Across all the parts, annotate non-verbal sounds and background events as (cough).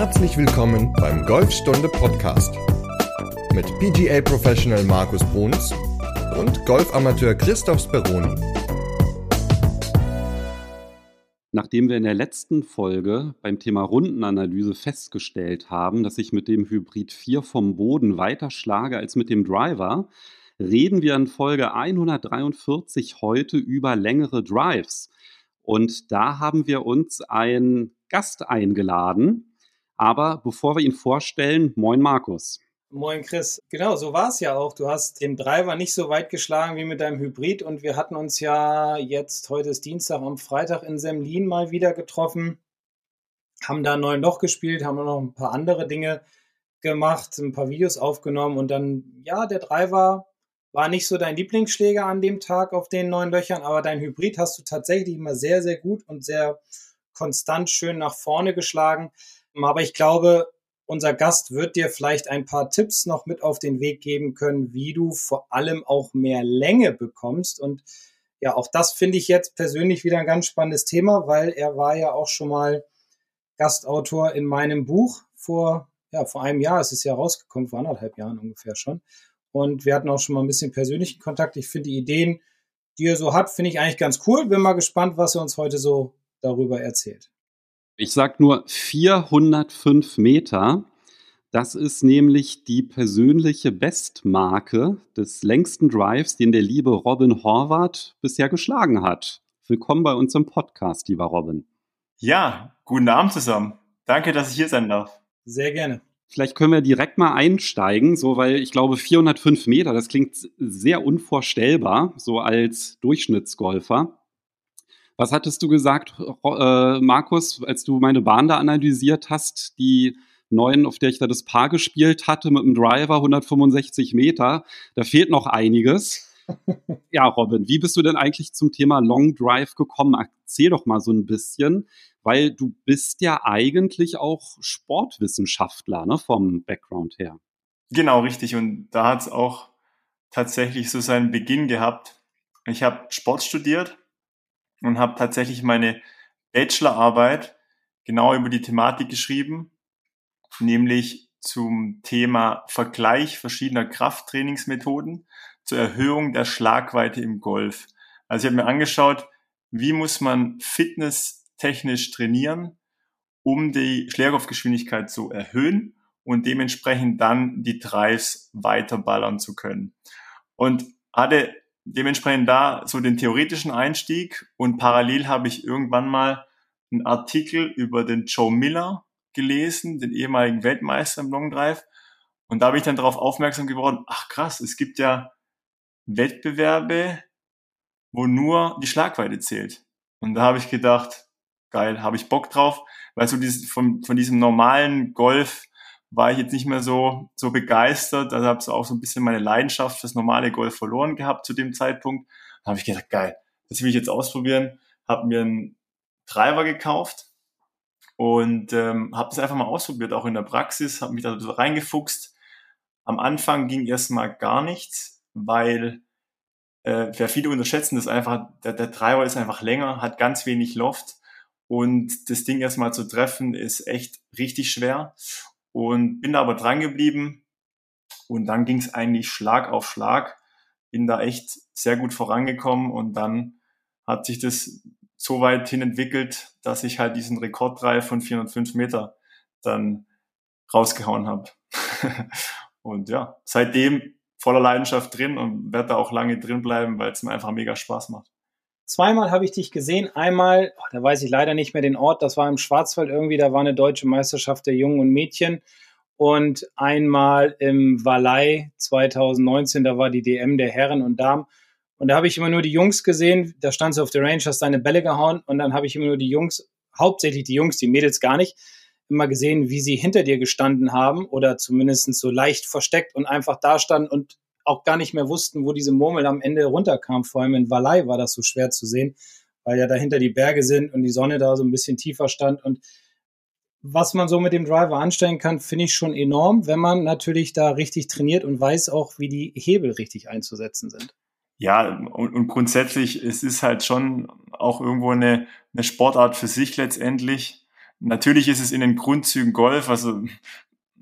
Herzlich willkommen beim Golfstunde Podcast mit PGA Professional Markus Bruns und Golfamateur Christoph Speroni. Nachdem wir in der letzten Folge beim Thema Rundenanalyse festgestellt haben, dass ich mit dem Hybrid 4 vom Boden weiter schlage als mit dem Driver, reden wir in Folge 143 heute über längere Drives. Und da haben wir uns einen Gast eingeladen. Aber bevor wir ihn vorstellen, moin Markus. Moin Chris. Genau, so war es ja auch. Du hast den Driver nicht so weit geschlagen wie mit deinem Hybrid und wir hatten uns ja jetzt, heute ist Dienstag, am Freitag in Semlin mal wieder getroffen, haben da neun Loch gespielt, haben noch ein paar andere Dinge gemacht, ein paar Videos aufgenommen und dann, ja, der Driver war nicht so dein Lieblingsschläger an dem Tag auf den neun Löchern, aber dein Hybrid hast du tatsächlich immer sehr, sehr gut und sehr konstant schön nach vorne geschlagen. Aber ich glaube, unser Gast wird dir vielleicht ein paar Tipps noch mit auf den Weg geben können, wie du vor allem auch mehr Länge bekommst. Und ja, auch das finde ich jetzt persönlich wieder ein ganz spannendes Thema, weil er war ja auch schon mal Gastautor in meinem Buch vor, ja, vor einem Jahr. Es ist ja rausgekommen, vor anderthalb Jahren ungefähr schon. Und wir hatten auch schon mal ein bisschen persönlichen Kontakt. Ich finde die Ideen, die er so hat, finde ich eigentlich ganz cool. Bin mal gespannt, was er uns heute so darüber erzählt. Ich sag nur 405 Meter. Das ist nämlich die persönliche Bestmarke des längsten Drives, den der liebe Robin Horvath bisher geschlagen hat. Willkommen bei uns im Podcast, lieber Robin. Ja, guten Abend zusammen. Danke, dass ich hier sein darf. Sehr gerne. Vielleicht können wir direkt mal einsteigen, so weil ich glaube 405 Meter, das klingt sehr unvorstellbar, so als Durchschnittsgolfer. Was hattest du gesagt, äh, Markus, als du meine Bahn da analysiert hast, die neun, auf der ich da das Paar gespielt hatte mit dem Driver 165 Meter, da fehlt noch einiges. (laughs) ja, Robin, wie bist du denn eigentlich zum Thema Long Drive gekommen? Erzähl doch mal so ein bisschen weil du bist ja eigentlich auch Sportwissenschaftler ne, vom Background her. Genau, richtig. Und da hat es auch tatsächlich so seinen Beginn gehabt. Ich habe Sport studiert und habe tatsächlich meine Bachelorarbeit genau über die Thematik geschrieben, nämlich zum Thema Vergleich verschiedener Krafttrainingsmethoden zur Erhöhung der Schlagweite im Golf. Also ich habe mir angeschaut, wie muss man Fitness technisch trainieren, um die Schlägerkopfgeschwindigkeit zu erhöhen und dementsprechend dann die Drives weiter ballern zu können. Und hatte dementsprechend da so den theoretischen Einstieg und parallel habe ich irgendwann mal einen Artikel über den Joe Miller gelesen, den ehemaligen Weltmeister im Long Drive. Und da habe ich dann darauf aufmerksam geworden, ach krass, es gibt ja Wettbewerbe, wo nur die Schlagweite zählt. Und da habe ich gedacht, geil, habe ich Bock drauf, weil so dieses, von, von diesem normalen Golf war ich jetzt nicht mehr so, so begeistert, also habe so auch so ein bisschen meine Leidenschaft fürs normale Golf verloren gehabt zu dem Zeitpunkt. Da habe ich gedacht, geil, das will ich jetzt ausprobieren, habe mir einen Treiber gekauft und ähm, habe das einfach mal ausprobiert, auch in der Praxis, habe mich da so reingefuchst. Am Anfang ging erstmal gar nichts, weil äh, wer viele unterschätzen, das einfach, der, der Treiber ist einfach länger, hat ganz wenig Loft und das Ding erstmal zu treffen, ist echt richtig schwer. Und bin da aber dran geblieben. Und dann ging es eigentlich Schlag auf Schlag. Bin da echt sehr gut vorangekommen. Und dann hat sich das so weit hin entwickelt, dass ich halt diesen Rekorddrive von 405 Meter dann rausgehauen habe. (laughs) und ja, seitdem voller Leidenschaft drin und werde da auch lange drin bleiben, weil es mir einfach mega Spaß macht. Zweimal habe ich dich gesehen. Einmal, oh, da weiß ich leider nicht mehr den Ort, das war im Schwarzwald irgendwie, da war eine deutsche Meisterschaft der Jungen und Mädchen. Und einmal im Valais 2019, da war die DM der Herren und Damen. Und da habe ich immer nur die Jungs gesehen, da stand sie auf der Range, hast deine Bälle gehauen und dann habe ich immer nur die Jungs, hauptsächlich die Jungs, die Mädels gar nicht, immer gesehen, wie sie hinter dir gestanden haben oder zumindest so leicht versteckt und einfach da standen und auch gar nicht mehr wussten, wo diese Murmel am Ende runterkam. Vor allem in Valais war das so schwer zu sehen, weil ja dahinter die Berge sind und die Sonne da so ein bisschen tiefer stand. Und was man so mit dem Driver anstellen kann, finde ich schon enorm, wenn man natürlich da richtig trainiert und weiß auch, wie die Hebel richtig einzusetzen sind. Ja, und, und grundsätzlich, es ist halt schon auch irgendwo eine, eine Sportart für sich letztendlich, Natürlich ist es in den Grundzügen Golf, also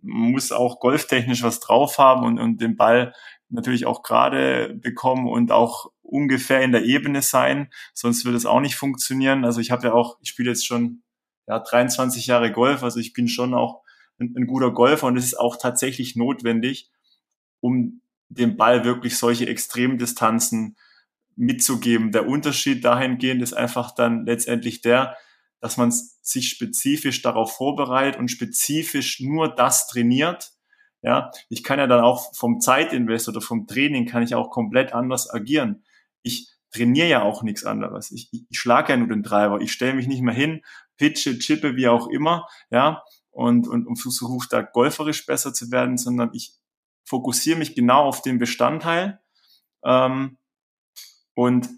man muss auch golftechnisch was drauf haben und, und den Ball natürlich auch gerade bekommen und auch ungefähr in der Ebene sein, sonst würde es auch nicht funktionieren. Also ich habe ja auch, ich spiele jetzt schon ja, 23 Jahre Golf, also ich bin schon auch ein, ein guter Golfer und es ist auch tatsächlich notwendig, um dem Ball wirklich solche Extremdistanzen mitzugeben. Der Unterschied dahingehend ist einfach dann letztendlich der, dass man sich spezifisch darauf vorbereitet und spezifisch nur das trainiert. Ja, ich kann ja dann auch vom Zeitinvest oder vom Training kann ich auch komplett anders agieren. Ich trainiere ja auch nichts anderes. Ich, ich, ich schlage ja nur den Treiber. Ich stelle mich nicht mehr hin, pitche, chippe, wie auch immer, ja, und, und, und versuche da golferisch besser zu werden, sondern ich fokussiere mich genau auf den Bestandteil ähm, und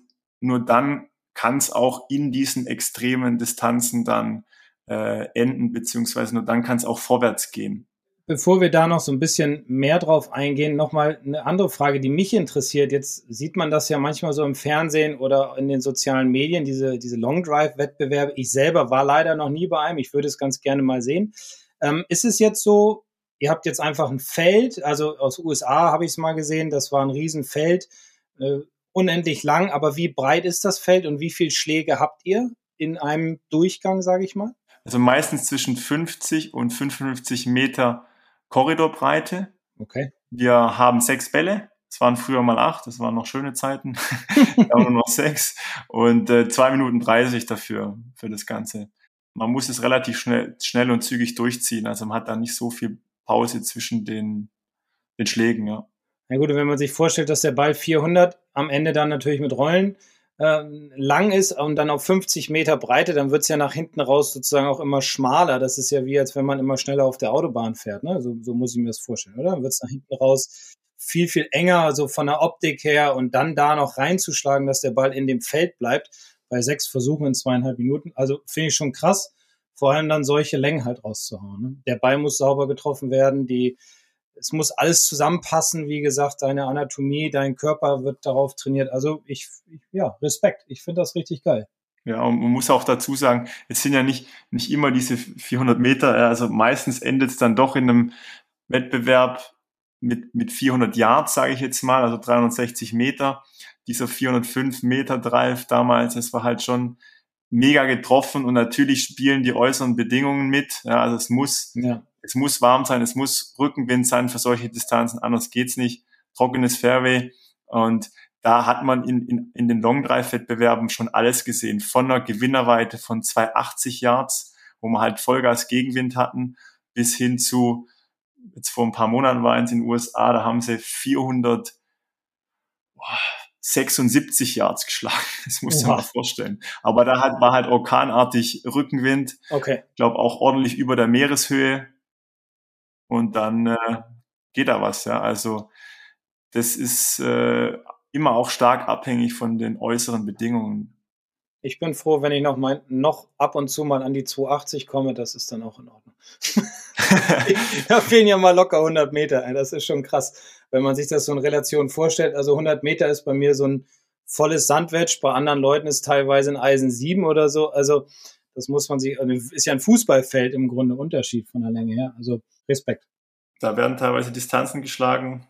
nur dann kann es auch in diesen extremen Distanzen dann äh, enden, beziehungsweise nur dann kann es auch vorwärts gehen. Bevor wir da noch so ein bisschen mehr drauf eingehen, nochmal eine andere Frage, die mich interessiert. Jetzt sieht man das ja manchmal so im Fernsehen oder in den sozialen Medien, diese, diese Long Drive-Wettbewerbe. Ich selber war leider noch nie bei einem. Ich würde es ganz gerne mal sehen. Ähm, ist es jetzt so, ihr habt jetzt einfach ein Feld, also aus USA habe ich es mal gesehen, das war ein Riesenfeld. Äh, unendlich lang, aber wie breit ist das Feld und wie viele Schläge habt ihr in einem Durchgang, sage ich mal? Also meistens zwischen 50 und 55 Meter Korridorbreite. Okay. Wir haben sechs Bälle. Es waren früher mal acht, das waren noch schöne Zeiten. (laughs) aber nur noch sechs. Und äh, zwei Minuten dreißig dafür, für das Ganze. Man muss es relativ schnell, schnell und zügig durchziehen. Also man hat da nicht so viel Pause zwischen den, den Schlägen, ja. Na gut, wenn man sich vorstellt, dass der Ball 400 am Ende dann natürlich mit Rollen äh, lang ist und dann auf 50 Meter Breite, dann wird es ja nach hinten raus sozusagen auch immer schmaler. Das ist ja wie, als wenn man immer schneller auf der Autobahn fährt. Ne? So, so muss ich mir das vorstellen, oder? Dann wird es nach hinten raus viel, viel enger, so von der Optik her und dann da noch reinzuschlagen, dass der Ball in dem Feld bleibt, bei sechs Versuchen in zweieinhalb Minuten. Also finde ich schon krass, vor allem dann solche Längen halt rauszuhauen. Ne? Der Ball muss sauber getroffen werden, die es muss alles zusammenpassen, wie gesagt, deine Anatomie, dein Körper wird darauf trainiert. Also ich, ich ja, Respekt. Ich finde das richtig geil. Ja, und man muss auch dazu sagen, es sind ja nicht, nicht immer diese 400 Meter, also meistens endet es dann doch in einem Wettbewerb mit, mit 400 Yards, sage ich jetzt mal, also 360 Meter. Dieser 405 Meter Drive damals, das war halt schon mega getroffen und natürlich spielen die äußeren Bedingungen mit. Ja, also es muss ja es muss warm sein, es muss Rückenwind sein für solche Distanzen, anders geht's nicht. Trockenes Fairway und da hat man in, in, in den Long Drive Wettbewerben schon alles gesehen, von einer Gewinnerweite von 280 Yards, wo wir halt Vollgas Gegenwind hatten, bis hin zu jetzt vor ein paar Monaten war eins in den USA, da haben sie 400 boah, 76 Yards geschlagen. (laughs) Das musst du dir mal vorstellen. Aber da hat, war halt orkanartig Rückenwind. Okay. Ich glaube auch ordentlich über der Meereshöhe und dann äh, geht da was. Ja, also das ist äh, immer auch stark abhängig von den äußeren Bedingungen. Ich bin froh, wenn ich noch, mein, noch ab und zu mal an die 280 komme, das ist dann auch in Ordnung. (laughs) da fehlen ja mal locker 100 Meter. Das ist schon krass, wenn man sich das so in Relation vorstellt. Also 100 Meter ist bei mir so ein volles Sandwedge, bei anderen Leuten ist teilweise ein Eisen 7 oder so. Also das muss man sich, also ist ja ein Fußballfeld im Grunde Unterschied von der Länge her. Also Respekt. Da werden teilweise Distanzen geschlagen.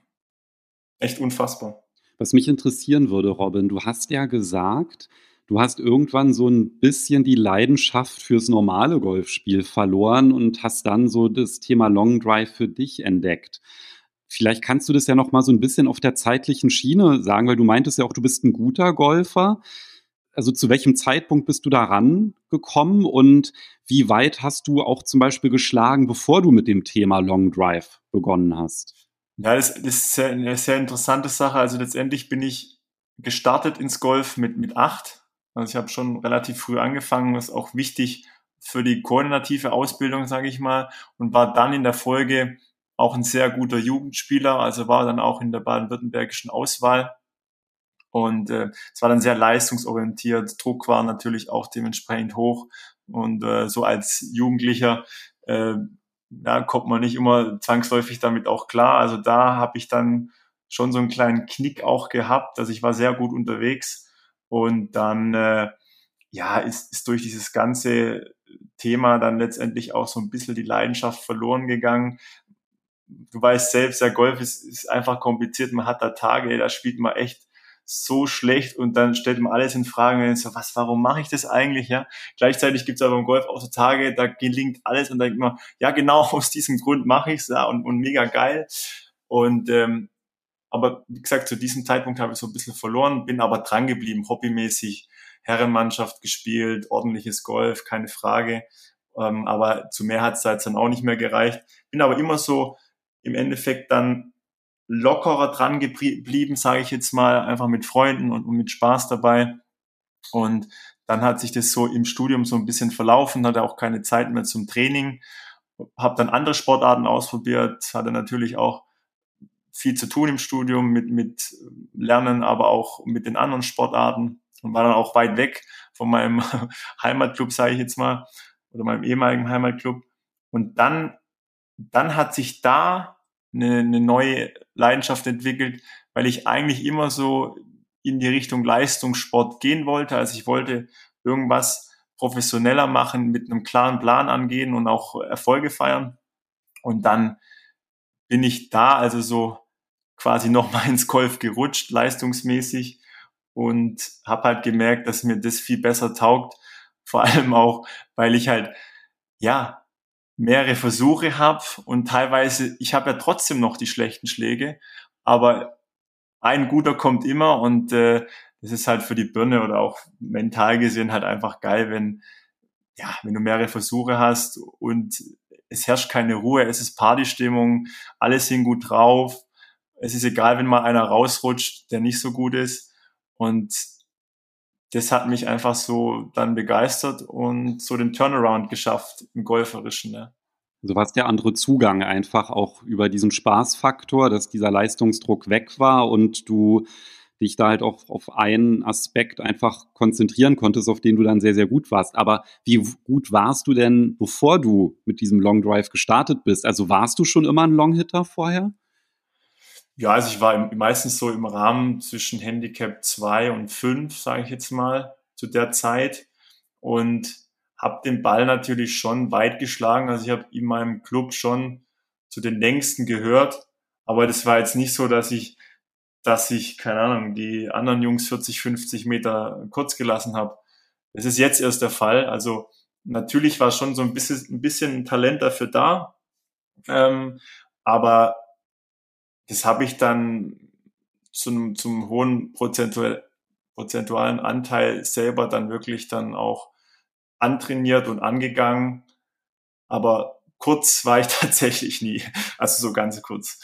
Echt unfassbar. Was mich interessieren würde, Robin, du hast ja gesagt, du hast irgendwann so ein bisschen die Leidenschaft fürs normale Golfspiel verloren und hast dann so das Thema Long Drive für dich entdeckt. Vielleicht kannst du das ja noch mal so ein bisschen auf der zeitlichen Schiene sagen, weil du meintest ja auch, du bist ein guter Golfer also zu welchem Zeitpunkt bist du da rangekommen und wie weit hast du auch zum Beispiel geschlagen, bevor du mit dem Thema Long Drive begonnen hast? Ja, das, das ist eine sehr interessante Sache. Also letztendlich bin ich gestartet ins Golf mit, mit acht. Also ich habe schon relativ früh angefangen, ist auch wichtig für die koordinative Ausbildung, sage ich mal, und war dann in der Folge auch ein sehr guter Jugendspieler, also war dann auch in der baden-württembergischen Auswahl und äh, es war dann sehr leistungsorientiert. Druck war natürlich auch dementsprechend hoch. Und äh, so als Jugendlicher äh, ja, kommt man nicht immer zwangsläufig damit auch klar. Also da habe ich dann schon so einen kleinen Knick auch gehabt. Also ich war sehr gut unterwegs. Und dann äh, ja, ist, ist durch dieses ganze Thema dann letztendlich auch so ein bisschen die Leidenschaft verloren gegangen. Du weißt selbst, der Golf ist, ist einfach kompliziert. Man hat da Tage, da spielt man echt so schlecht und dann stellt man alles in Frage und so, was, warum mache ich das eigentlich, ja? Gleichzeitig gibt es aber im Golf auch so Tage, da gelingt alles und da denkt man, ja, genau (laughs) aus diesem Grund mache ich es, ja, und, und mega geil. Und ähm, aber wie gesagt, zu diesem Zeitpunkt habe ich so ein bisschen verloren, bin aber dran geblieben, hobbymäßig, Herrenmannschaft gespielt, ordentliches Golf, keine Frage. Ähm, aber zu mehr hat es da jetzt dann auch nicht mehr gereicht. Bin aber immer so im Endeffekt dann lockerer dran geblieben, sage ich jetzt mal, einfach mit Freunden und, und mit Spaß dabei. Und dann hat sich das so im Studium so ein bisschen verlaufen, hatte auch keine Zeit mehr zum Training, habe dann andere Sportarten ausprobiert, hatte natürlich auch viel zu tun im Studium mit, mit Lernen, aber auch mit den anderen Sportarten und war dann auch weit weg von meinem (laughs) Heimatclub, sage ich jetzt mal, oder meinem ehemaligen Heimatclub. Und dann, dann hat sich da eine, eine neue Leidenschaft entwickelt, weil ich eigentlich immer so in die Richtung Leistungssport gehen wollte. Also ich wollte irgendwas professioneller machen, mit einem klaren Plan angehen und auch Erfolge feiern. Und dann bin ich da also so quasi nochmal (laughs) ins Golf gerutscht, leistungsmäßig und habe halt gemerkt, dass mir das viel besser taugt. Vor allem auch, weil ich halt, ja, mehrere Versuche habe und teilweise, ich habe ja trotzdem noch die schlechten Schläge, aber ein guter kommt immer und äh, das ist halt für die Birne oder auch mental gesehen halt einfach geil, wenn ja, wenn du mehrere Versuche hast und es herrscht keine Ruhe, es ist Partystimmung, alle sind gut drauf. Es ist egal, wenn mal einer rausrutscht, der nicht so gut ist. Und das hat mich einfach so dann begeistert und so den Turnaround geschafft im Golferischen. Ne? Also was der andere Zugang einfach auch über diesen Spaßfaktor, dass dieser Leistungsdruck weg war und du dich da halt auch auf einen Aspekt einfach konzentrieren konntest, auf den du dann sehr, sehr gut warst. Aber wie gut warst du denn, bevor du mit diesem Long Drive gestartet bist? Also warst du schon immer ein Longhitter vorher? Ja, also ich war meistens so im Rahmen zwischen Handicap 2 und 5, sage ich jetzt mal, zu der Zeit. Und habe den Ball natürlich schon weit geschlagen. Also ich habe in meinem Club schon zu den längsten gehört. Aber das war jetzt nicht so, dass ich, dass ich, keine Ahnung, die anderen Jungs 40, 50 Meter kurz gelassen habe. Das ist jetzt erst der Fall. Also natürlich war schon so ein bisschen, ein bisschen Talent dafür da. Ähm, aber das habe ich dann zum, zum hohen prozentual, prozentualen Anteil selber dann wirklich dann auch antrainiert und angegangen. Aber kurz war ich (laughs) tatsächlich nie. Also so ganz kurz.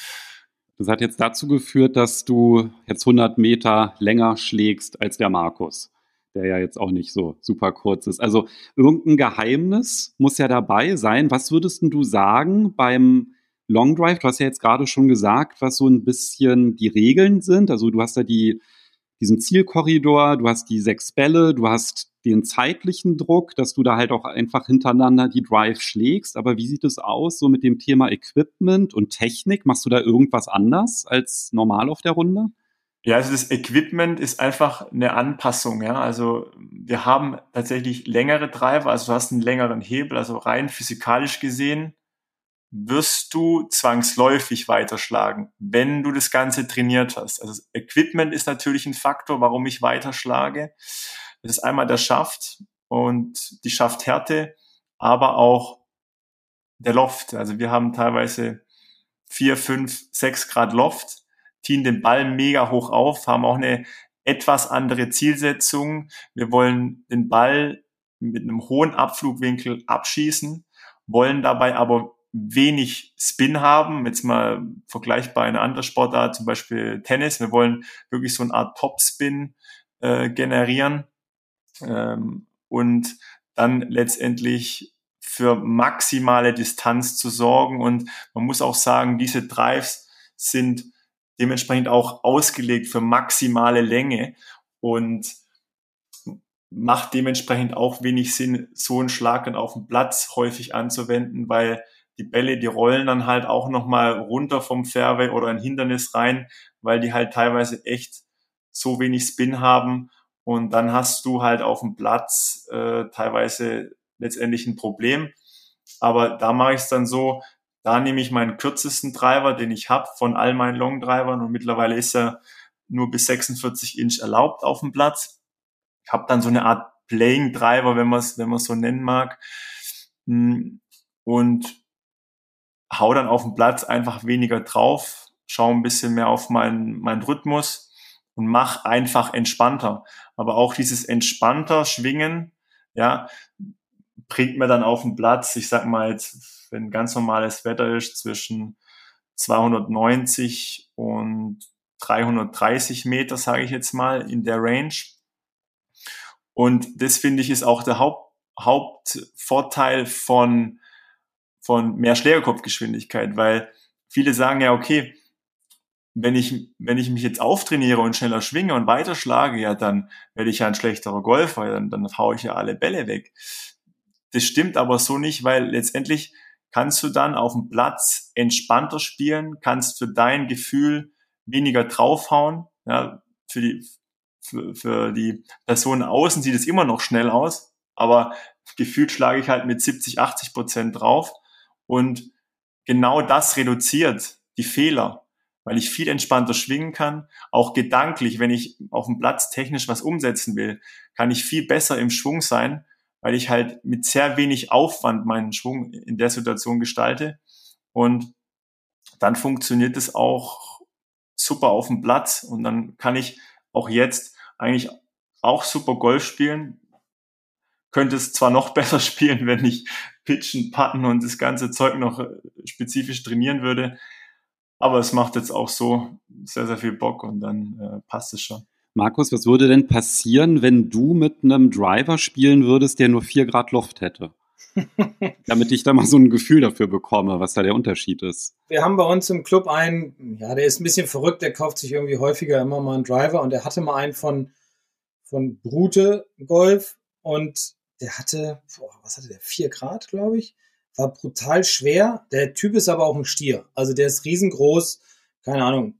Das hat jetzt dazu geführt, dass du jetzt 100 Meter länger schlägst als der Markus, der ja jetzt auch nicht so super kurz ist. Also irgendein Geheimnis muss ja dabei sein. Was würdest du sagen beim Long Drive, du hast ja jetzt gerade schon gesagt, was so ein bisschen die Regeln sind. Also du hast ja die, diesen Zielkorridor, du hast die sechs Bälle, du hast den zeitlichen Druck, dass du da halt auch einfach hintereinander die Drive schlägst. Aber wie sieht es aus so mit dem Thema Equipment und Technik? Machst du da irgendwas anders als normal auf der Runde? Ja, also das Equipment ist einfach eine Anpassung, ja. Also wir haben tatsächlich längere Driver, also du hast einen längeren Hebel, also rein physikalisch gesehen wirst du zwangsläufig weiterschlagen, wenn du das Ganze trainiert hast. Also Equipment ist natürlich ein Faktor, warum ich weiterschlage. Das ist einmal der Schaft und die Schafthärte, aber auch der Loft. Also wir haben teilweise vier, fünf, sechs Grad Loft, ziehen den Ball mega hoch auf, haben auch eine etwas andere Zielsetzung. Wir wollen den Ball mit einem hohen Abflugwinkel abschießen, wollen dabei aber wenig Spin haben. Jetzt mal vergleichbar eine andere Sportart, zum Beispiel Tennis. Wir wollen wirklich so eine Art Topspin äh, generieren ähm, und dann letztendlich für maximale Distanz zu sorgen. Und man muss auch sagen, diese Drives sind dementsprechend auch ausgelegt für maximale Länge und macht dementsprechend auch wenig Sinn, so einen Schlag dann auf dem Platz häufig anzuwenden, weil die Bälle, die rollen dann halt auch nochmal runter vom Fairway oder ein Hindernis rein, weil die halt teilweise echt so wenig Spin haben. Und dann hast du halt auf dem Platz äh, teilweise letztendlich ein Problem. Aber da mache ich es dann so, da nehme ich meinen kürzesten Driver, den ich habe von all meinen Long Drivern und mittlerweile ist er nur bis 46 Inch erlaubt auf dem Platz. Ich habe dann so eine Art Playing Driver, wenn man es wenn man so nennen mag. Hm, und hau dann auf dem Platz einfach weniger drauf, schau ein bisschen mehr auf meinen, meinen Rhythmus und mach einfach entspannter. Aber auch dieses entspannter Schwingen, ja, bringt mir dann auf den Platz, ich sag mal jetzt, wenn ganz normales Wetter ist, zwischen 290 und 330 Meter, sage ich jetzt mal, in der Range. Und das finde ich ist auch der Haupt, Hauptvorteil von, von mehr Schlägerkopfgeschwindigkeit, weil viele sagen ja, okay, wenn ich, wenn ich mich jetzt auftrainiere und schneller schwinge und weiterschlage, ja, dann werde ich ja ein schlechterer Golfer, dann, dann haue ich ja alle Bälle weg. Das stimmt aber so nicht, weil letztendlich kannst du dann auf dem Platz entspannter spielen, kannst für dein Gefühl weniger draufhauen. Ja, für die, für, für die Person außen sieht es immer noch schnell aus, aber gefühlt schlage ich halt mit 70, 80 Prozent drauf und genau das reduziert die Fehler, weil ich viel entspannter schwingen kann. Auch gedanklich, wenn ich auf dem Platz technisch was umsetzen will, kann ich viel besser im Schwung sein, weil ich halt mit sehr wenig Aufwand meinen Schwung in der Situation gestalte. Und dann funktioniert es auch super auf dem Platz. Und dann kann ich auch jetzt eigentlich auch super Golf spielen. Könnte es zwar noch (laughs) besser spielen, wenn ich pitchen, putten und das ganze Zeug noch äh, spezifisch trainieren würde. Aber es macht jetzt auch so sehr, sehr viel Bock und dann äh, passt es schon. Markus, was würde denn passieren, wenn du mit einem Driver spielen würdest, der nur 4 Grad Luft hätte? (laughs) Damit ich da mal so ein Gefühl dafür bekomme, was da der Unterschied ist. Wir haben bei uns im Club einen, ja, der ist ein bisschen verrückt, der kauft sich irgendwie häufiger immer mal einen Driver und der hatte mal einen von, von Brute Golf und der hatte, boah, was hatte der, 4 Grad, glaube ich. War brutal schwer. Der Typ ist aber auch ein Stier. Also der ist riesengroß, keine Ahnung,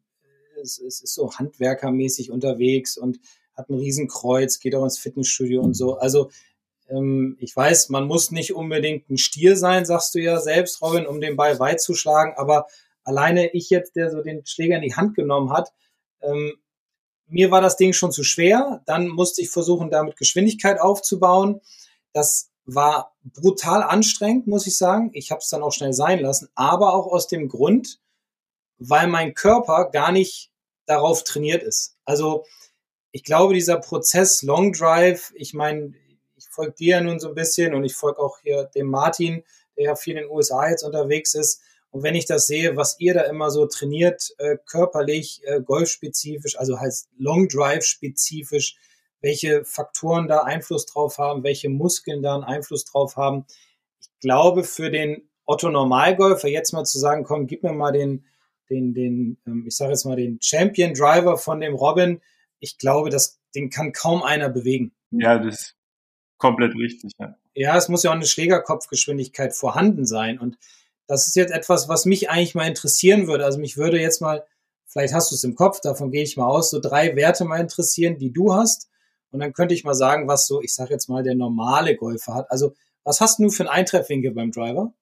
es, es ist so handwerkermäßig unterwegs und hat ein Riesenkreuz, geht auch ins Fitnessstudio und so. Also ähm, ich weiß, man muss nicht unbedingt ein Stier sein, sagst du ja selbst, Robin, um den Ball weit zu schlagen, aber alleine ich jetzt, der so den Schläger in die Hand genommen hat, ähm, mir war das Ding schon zu schwer. Dann musste ich versuchen, damit Geschwindigkeit aufzubauen. Das war brutal anstrengend, muss ich sagen. Ich habe es dann auch schnell sein lassen, aber auch aus dem Grund, weil mein Körper gar nicht darauf trainiert ist. Also ich glaube, dieser Prozess Long Drive, ich meine, ich folge dir ja nun so ein bisschen und ich folge auch hier dem Martin, der ja viel in den USA jetzt unterwegs ist. Und wenn ich das sehe, was ihr da immer so trainiert, äh, körperlich, äh, golfspezifisch, also heißt Long Drive spezifisch, welche Faktoren da Einfluss drauf haben, welche Muskeln da einen Einfluss drauf haben. Ich glaube, für den Otto Normalgolfer jetzt mal zu sagen, komm, gib mir mal den, den, den, ähm, ich sage jetzt mal, den Champion Driver von dem Robin, ich glaube, das, den kann kaum einer bewegen. Ja, das ist komplett richtig. Ja, ja es muss ja auch eine Schlägerkopfgeschwindigkeit vorhanden sein. Und das ist jetzt etwas, was mich eigentlich mal interessieren würde. Also mich würde jetzt mal, vielleicht hast du es im Kopf, davon gehe ich mal aus, so drei Werte mal interessieren, die du hast. Und dann könnte ich mal sagen, was so, ich sage jetzt mal, der normale Golfer hat. Also was hast du für einen Eintreffwinkel beim Driver?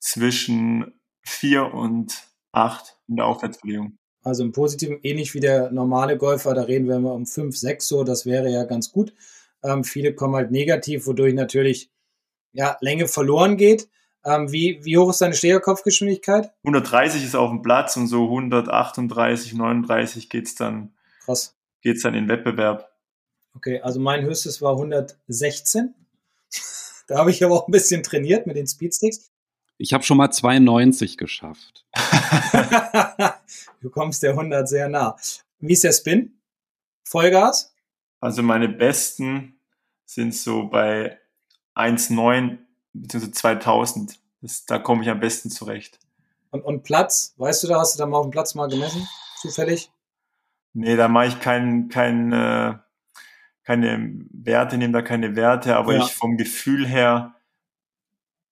Zwischen vier und 8 in der Aufwärtsbewegung. Also im Positiven ähnlich wie der normale Golfer, da reden wir immer um 5, 6 so, das wäre ja ganz gut. Ähm, viele kommen halt negativ, wodurch natürlich ja, Länge verloren geht. Ähm, wie, wie hoch ist deine Schlägerkopfgeschwindigkeit? 130 ist auf dem Platz und so 138, 39 geht's dann. Krass. Geht's dann in Wettbewerb. Okay, also mein höchstes war 116. (laughs) da habe ich aber auch ein bisschen trainiert mit den Speedsticks. Ich habe schon mal 92 geschafft. (laughs) du kommst der 100 sehr nah. Wie ist der Spin? Vollgas? Also meine besten sind so bei 1,9 bzw. 2000. Das, da komme ich am besten zurecht. Und, und Platz? Weißt du da, hast du da mal auf dem Platz mal gemessen? Zufällig? Nee, da mache ich kein, kein, äh, keine Werte, nehme da keine Werte, aber ja. ich vom Gefühl her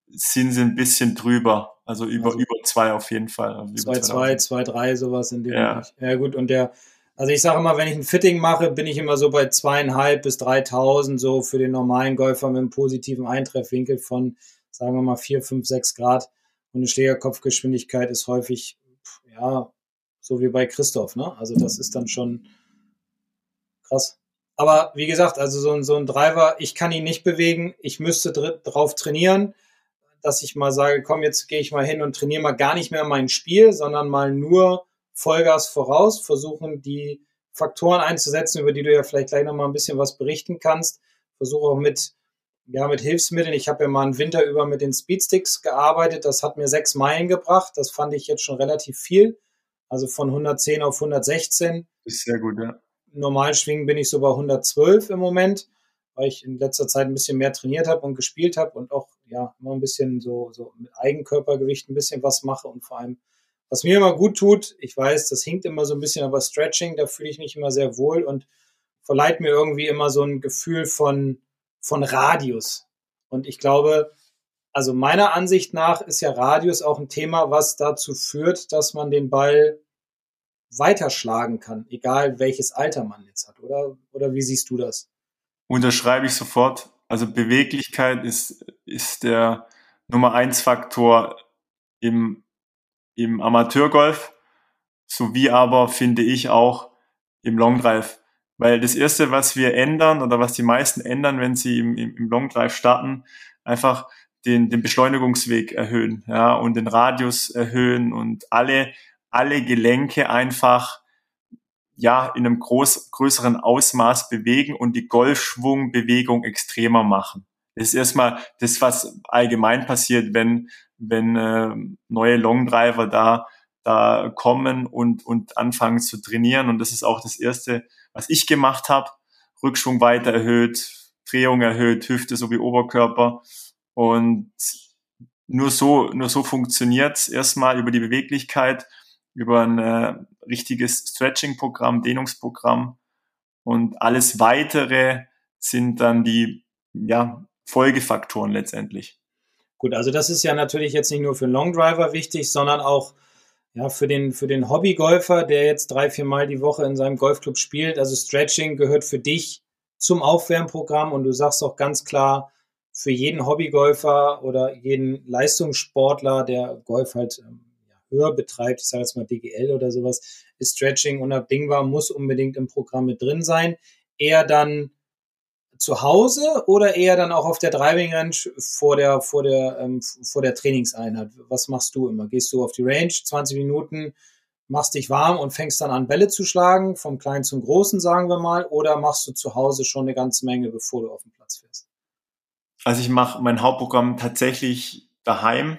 sind sie ein bisschen drüber. Also über, also, über zwei auf jeden Fall. Also zwei, zwei, zwei, drei, sowas in dem ja. Ja, gut. Und der Also ich sage immer, wenn ich ein Fitting mache, bin ich immer so bei zweieinhalb bis 3000 so für den normalen Golfer mit einem positiven Eintreffwinkel von, sagen wir mal, vier, fünf, sechs Grad. Und eine Schlägerkopfgeschwindigkeit ist häufig, ja, so wie bei Christoph, ne? Also das ist dann schon krass. Aber wie gesagt, also so ein, so ein Driver, ich kann ihn nicht bewegen. Ich müsste drauf trainieren, dass ich mal sage, komm, jetzt gehe ich mal hin und trainiere mal gar nicht mehr mein Spiel, sondern mal nur Vollgas voraus, versuchen die Faktoren einzusetzen, über die du ja vielleicht gleich noch mal ein bisschen was berichten kannst. Versuche auch mit, ja, mit Hilfsmitteln. Ich habe ja mal einen Winter über mit den Speedsticks gearbeitet. Das hat mir sechs Meilen gebracht. Das fand ich jetzt schon relativ viel. Also von 110 auf 116. Das ist sehr gut, ja normal schwingen bin ich so bei 112 im Moment, weil ich in letzter Zeit ein bisschen mehr trainiert habe und gespielt habe und auch ja immer ein bisschen so, so mit Eigenkörpergewicht ein bisschen was mache und vor allem, was mir immer gut tut, ich weiß, das hinkt immer so ein bisschen, aber Stretching, da fühle ich mich immer sehr wohl und verleiht mir irgendwie immer so ein Gefühl von, von Radius. Und ich glaube, also meiner Ansicht nach ist ja Radius auch ein Thema, was dazu führt, dass man den Ball weiterschlagen kann, egal welches Alter man jetzt hat, oder? Oder wie siehst du das? Unterschreibe ich sofort. Also Beweglichkeit ist, ist der Nummer eins Faktor im, im Amateurgolf, sowie aber finde ich auch im Long Drive. Weil das erste, was wir ändern oder was die meisten ändern, wenn sie im, im, im Long Drive starten, einfach den, den Beschleunigungsweg erhöhen, ja, und den Radius erhöhen und alle alle Gelenke einfach ja in einem groß, größeren Ausmaß bewegen und die Golfschwungbewegung extremer machen. Das ist erstmal das, was allgemein passiert, wenn, wenn äh, neue Longdriver da, da kommen und, und anfangen zu trainieren. Und das ist auch das Erste, was ich gemacht habe. Rückschwung weiter erhöht, Drehung erhöht, Hüfte sowie Oberkörper. Und nur so, nur so funktioniert's erstmal über die Beweglichkeit über ein äh, richtiges Stretching-Programm, Dehnungsprogramm und alles weitere sind dann die ja, Folgefaktoren letztendlich. Gut, also das ist ja natürlich jetzt nicht nur für einen Longdriver wichtig, sondern auch ja, für den, für den Hobbygolfer, der jetzt drei, vier Mal die Woche in seinem Golfclub spielt. Also Stretching gehört für dich zum Aufwärmprogramm und du sagst auch ganz klar, für jeden Hobbygolfer oder jeden Leistungssportler, der Golf halt höher betreibt, ich sage jetzt mal DGL oder sowas, ist Stretching unabdingbar, muss unbedingt im Programm mit drin sein. Eher dann zu Hause oder eher dann auch auf der Driving Range vor der, vor der, ähm, vor der Trainingseinheit? Was machst du immer? Gehst du auf die Range, 20 Minuten, machst dich warm und fängst dann an, Bälle zu schlagen, vom Kleinen zum Großen, sagen wir mal, oder machst du zu Hause schon eine ganze Menge, bevor du auf den Platz fährst? Also ich mache mein Hauptprogramm tatsächlich daheim.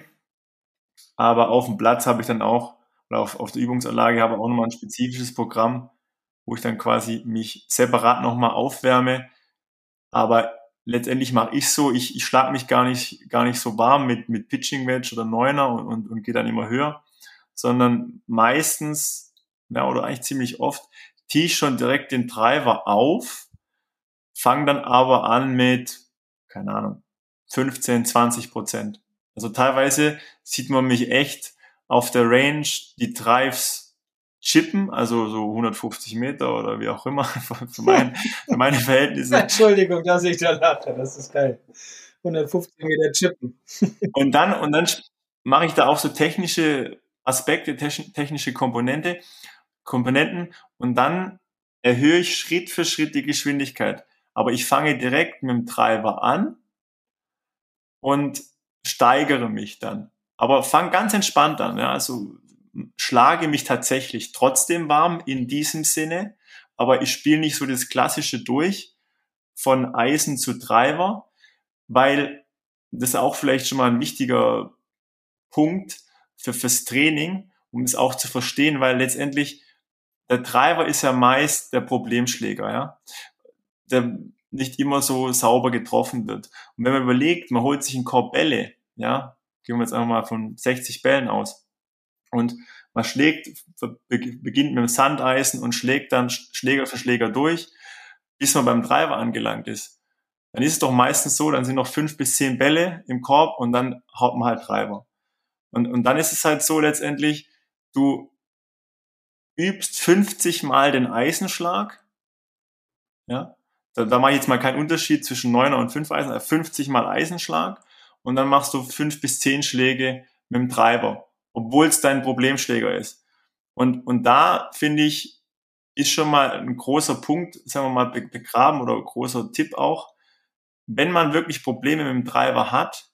Aber auf dem Platz habe ich dann auch, oder auf, auf der Übungsanlage habe ich auch nochmal ein spezifisches Programm, wo ich dann quasi mich separat nochmal aufwärme. Aber letztendlich mache ich so, ich, ich schlage mich gar nicht, gar nicht so warm mit, mit Pitching Wedge oder Neuner und, und, und gehe dann immer höher, sondern meistens, ja, oder eigentlich ziemlich oft, tee ich schon direkt den Driver auf, fange dann aber an mit, keine Ahnung, 15, 20 Prozent. Also teilweise sieht man mich echt auf der Range die Drives chippen, also so 150 Meter oder wie auch immer, (laughs) für, mein, für meine Verhältnisse. (laughs) Entschuldigung, dass ich da lache, das ist geil. 150 Meter chippen. (laughs) und dann, und dann mache ich da auch so technische Aspekte, technische Komponente, Komponenten und dann erhöhe ich Schritt für Schritt die Geschwindigkeit. Aber ich fange direkt mit dem Treiber an und steigere mich dann. Aber fang ganz entspannt an. Ja? Also schlage mich tatsächlich trotzdem warm in diesem Sinne, aber ich spiele nicht so das Klassische durch von Eisen zu Treiber, weil das ist auch vielleicht schon mal ein wichtiger Punkt für fürs Training, um es auch zu verstehen, weil letztendlich der Treiber ist ja meist der Problemschläger, ja, der nicht immer so sauber getroffen wird. Und wenn man überlegt, man holt sich einen Korb Bälle, ja, gehen wir jetzt einfach mal von 60 Bällen aus. Und man schlägt, beginnt mit dem Sandeisen und schlägt dann Schläger für Schläger durch, bis man beim Driver angelangt ist. Dann ist es doch meistens so, dann sind noch fünf bis zehn Bälle im Korb und dann haut man halt Driver. Und, und dann ist es halt so letztendlich, du übst 50 mal den Eisenschlag. Ja, da, da mache ich jetzt mal keinen Unterschied zwischen 9er und 5 Eisen, 50 mal Eisenschlag und dann machst du 5 bis 10 Schläge mit dem Treiber, obwohl es dein Problemschläger ist. Und, und da finde ich, ist schon mal ein großer Punkt, sagen wir mal, begraben oder großer Tipp auch. Wenn man wirklich Probleme mit dem Treiber hat,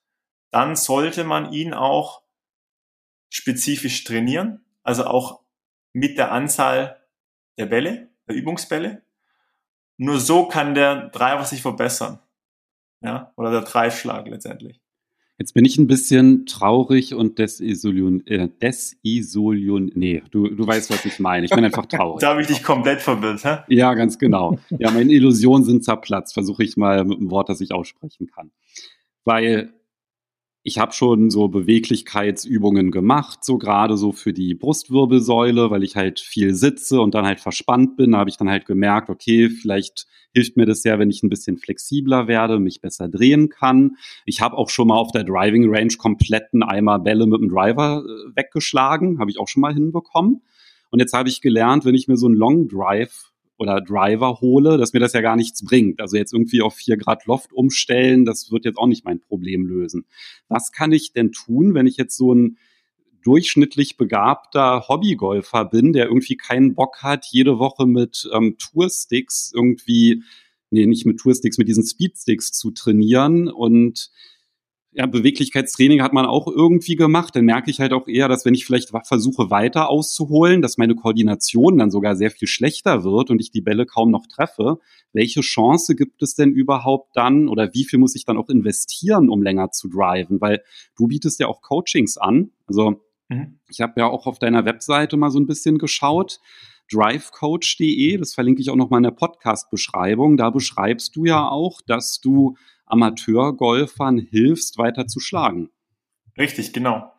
dann sollte man ihn auch spezifisch trainieren, also auch mit der Anzahl der Bälle, der Übungsbälle. Nur so kann der Driver sich verbessern. Ja, oder der Treibschlag letztendlich. Jetzt bin ich ein bisschen traurig und desisolion, äh, desisolion, nee, du, du weißt, was ich meine. Ich bin einfach traurig. (laughs) da habe ich dich komplett verwirrt, hä? Ja, ganz genau. Ja, meine Illusionen sind zerplatzt. Versuche ich mal mit einem Wort, das ich aussprechen kann. Weil ich habe schon so Beweglichkeitsübungen gemacht, so gerade so für die Brustwirbelsäule, weil ich halt viel sitze und dann halt verspannt bin. Da habe ich dann halt gemerkt, okay, vielleicht hilft mir das ja, wenn ich ein bisschen flexibler werde, mich besser drehen kann. Ich habe auch schon mal auf der Driving Range kompletten Eimer Bälle mit dem Driver äh, weggeschlagen, habe ich auch schon mal hinbekommen. Und jetzt habe ich gelernt, wenn ich mir so einen Long Drive oder Driver hole, dass mir das ja gar nichts bringt. Also jetzt irgendwie auf vier Grad Loft umstellen, das wird jetzt auch nicht mein Problem lösen. Was kann ich denn tun, wenn ich jetzt so ein durchschnittlich begabter Hobbygolfer bin, der irgendwie keinen Bock hat, jede Woche mit ähm, Toursticks irgendwie, nee, nicht mit Toursticks, mit diesen Speedsticks zu trainieren und ja, Beweglichkeitstraining hat man auch irgendwie gemacht. Dann merke ich halt auch eher, dass wenn ich vielleicht versuche weiter auszuholen, dass meine Koordination dann sogar sehr viel schlechter wird und ich die Bälle kaum noch treffe. Welche Chance gibt es denn überhaupt dann oder wie viel muss ich dann auch investieren, um länger zu driven? Weil du bietest ja auch Coachings an. Also mhm. ich habe ja auch auf deiner Webseite mal so ein bisschen geschaut drivecoach.de, das verlinke ich auch noch mal in der Podcast-Beschreibung. Da beschreibst du ja auch, dass du Amateurgolfern hilfst, weiter zu schlagen. Richtig, genau.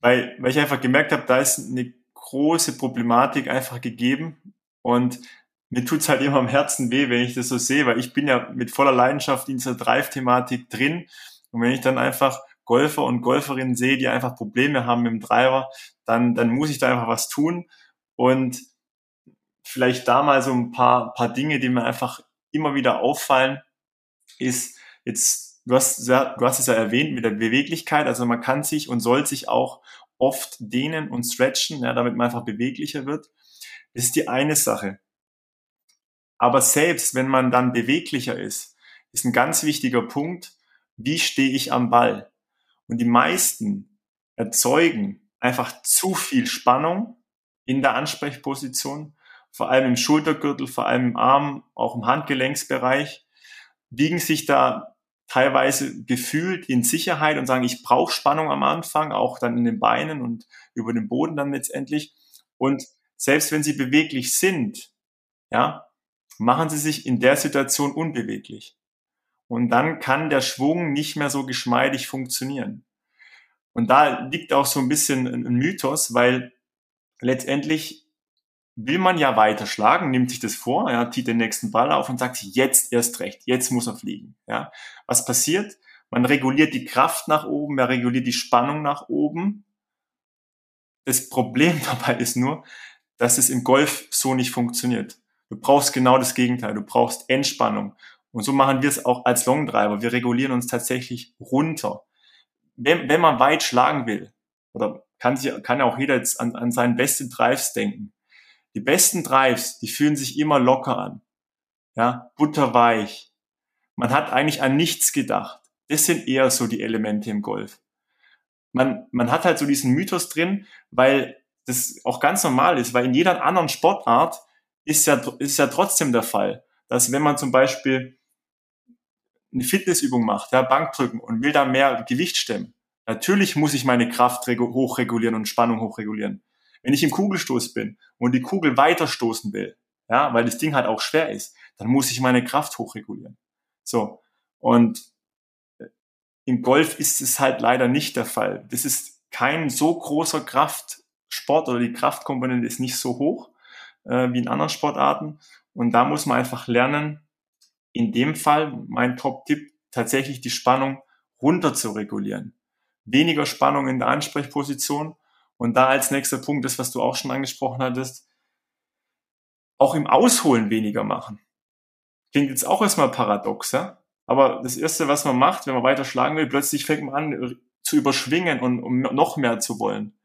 Weil, weil ich einfach gemerkt habe, da ist eine große Problematik einfach gegeben und mir tut's halt immer am Herzen weh, wenn ich das so sehe, weil ich bin ja mit voller Leidenschaft in dieser Drive-Thematik drin und wenn ich dann einfach Golfer und Golferinnen sehe, die einfach Probleme haben mit dem Driver, dann, dann muss ich da einfach was tun und vielleicht da mal so ein paar, paar Dinge, die mir einfach immer wieder auffallen, ist jetzt, du hast, du hast es ja erwähnt mit der Beweglichkeit, also man kann sich und soll sich auch oft dehnen und stretchen, ja, damit man einfach beweglicher wird. Das ist die eine Sache. Aber selbst wenn man dann beweglicher ist, ist ein ganz wichtiger Punkt, wie stehe ich am Ball? Und die meisten erzeugen einfach zu viel Spannung in der Ansprechposition, vor allem im Schultergürtel, vor allem im Arm, auch im Handgelenksbereich wiegen sich da teilweise gefühlt in Sicherheit und sagen, ich brauche Spannung am Anfang, auch dann in den Beinen und über den Boden dann letztendlich. Und selbst wenn sie beweglich sind, ja, machen sie sich in der Situation unbeweglich. Und dann kann der Schwung nicht mehr so geschmeidig funktionieren. Und da liegt auch so ein bisschen ein Mythos, weil letztendlich will man ja weiter schlagen, nimmt sich das vor, ja, zieht den nächsten Ball auf und sagt, jetzt erst recht, jetzt muss er fliegen. Ja. Was passiert? Man reguliert die Kraft nach oben, man reguliert die Spannung nach oben. Das Problem (laughs) dabei ist nur, dass es im Golf so nicht funktioniert. Du brauchst genau das Gegenteil. Du brauchst Entspannung. Und so machen wir es auch als Longdriver. Wir regulieren uns tatsächlich runter. Wenn, wenn man weit schlagen will, oder kann, sich, kann auch jeder jetzt an, an seinen besten Drives denken, die besten Drives, die fühlen sich immer locker an. Ja, butterweich. Man hat eigentlich an nichts gedacht. Das sind eher so die Elemente im Golf. Man, man hat halt so diesen Mythos drin, weil das auch ganz normal ist, weil in jeder anderen Sportart ist ja, ist ja trotzdem der Fall, dass wenn man zum Beispiel eine Fitnessübung macht, ja, Bankdrücken und will da mehr Gewicht stemmen, natürlich muss ich meine Kraft hochregulieren und Spannung hochregulieren. Wenn ich im Kugelstoß bin und die Kugel weiter stoßen will, ja, weil das Ding halt auch schwer ist, dann muss ich meine Kraft hochregulieren. So. Und äh, im Golf ist es halt leider nicht der Fall. Das ist kein so großer Kraftsport oder die Kraftkomponente ist nicht so hoch äh, wie in anderen Sportarten. Und da muss man einfach lernen, in dem Fall mein Top-Tipp, tatsächlich die Spannung runter zu regulieren. Weniger Spannung in der Ansprechposition und da als nächster Punkt, das, was du auch schon angesprochen hattest, auch im Ausholen weniger machen. Klingt jetzt auch erstmal paradox, ja? Aber das Erste, was man macht, wenn man weiter schlagen will, plötzlich fängt man an zu überschwingen und um noch mehr zu wollen.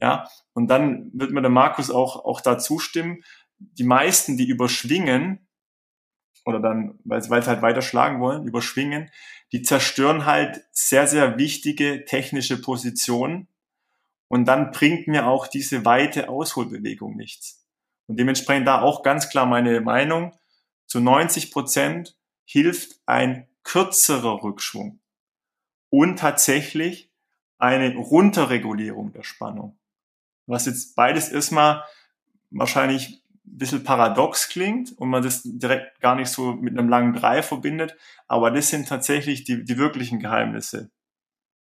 Ja, und dann wird mir der Markus auch, auch da zustimmen. Die meisten, die überschwingen, oder dann, weil, weil sie halt weiter schlagen wollen, überschwingen, die zerstören halt sehr, sehr wichtige technische Positionen. Und dann bringt mir auch diese weite Ausholbewegung nichts. Und dementsprechend da auch ganz klar meine Meinung. Zu 90 Prozent hilft ein kürzerer Rückschwung und tatsächlich eine Runterregulierung der Spannung. Was jetzt beides erstmal wahrscheinlich ein bisschen paradox klingt und man das direkt gar nicht so mit einem langen Drei verbindet, aber das sind tatsächlich die, die wirklichen Geheimnisse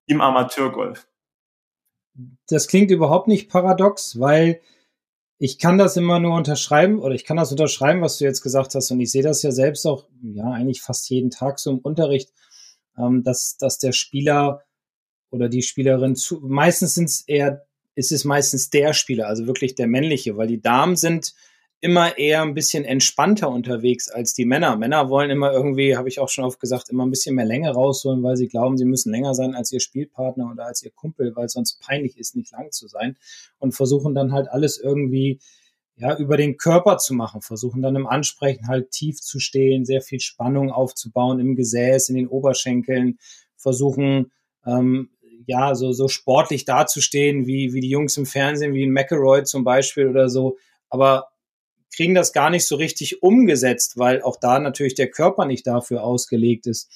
im Amateurgolf. Das klingt überhaupt nicht paradox, weil ich kann das immer nur unterschreiben oder ich kann das unterschreiben, was du jetzt gesagt hast. Und ich sehe das ja selbst auch, ja, eigentlich fast jeden Tag so im Unterricht, ähm, dass, dass der Spieler oder die Spielerin zu, meistens sind es eher, ist es meistens der Spieler, also wirklich der männliche, weil die Damen sind immer eher ein bisschen entspannter unterwegs als die Männer. Männer wollen immer irgendwie, habe ich auch schon oft gesagt, immer ein bisschen mehr Länge rausholen, weil sie glauben, sie müssen länger sein als ihr Spielpartner oder als ihr Kumpel, weil sonst peinlich ist, nicht lang zu sein und versuchen dann halt alles irgendwie ja, über den Körper zu machen, versuchen dann im Ansprechen halt tief zu stehen, sehr viel Spannung aufzubauen im Gesäß, in den Oberschenkeln, versuchen ähm, ja so, so sportlich dazustehen, wie, wie die Jungs im Fernsehen, wie ein McElroy zum Beispiel oder so. Aber kriegen das gar nicht so richtig umgesetzt, weil auch da natürlich der Körper nicht dafür ausgelegt ist.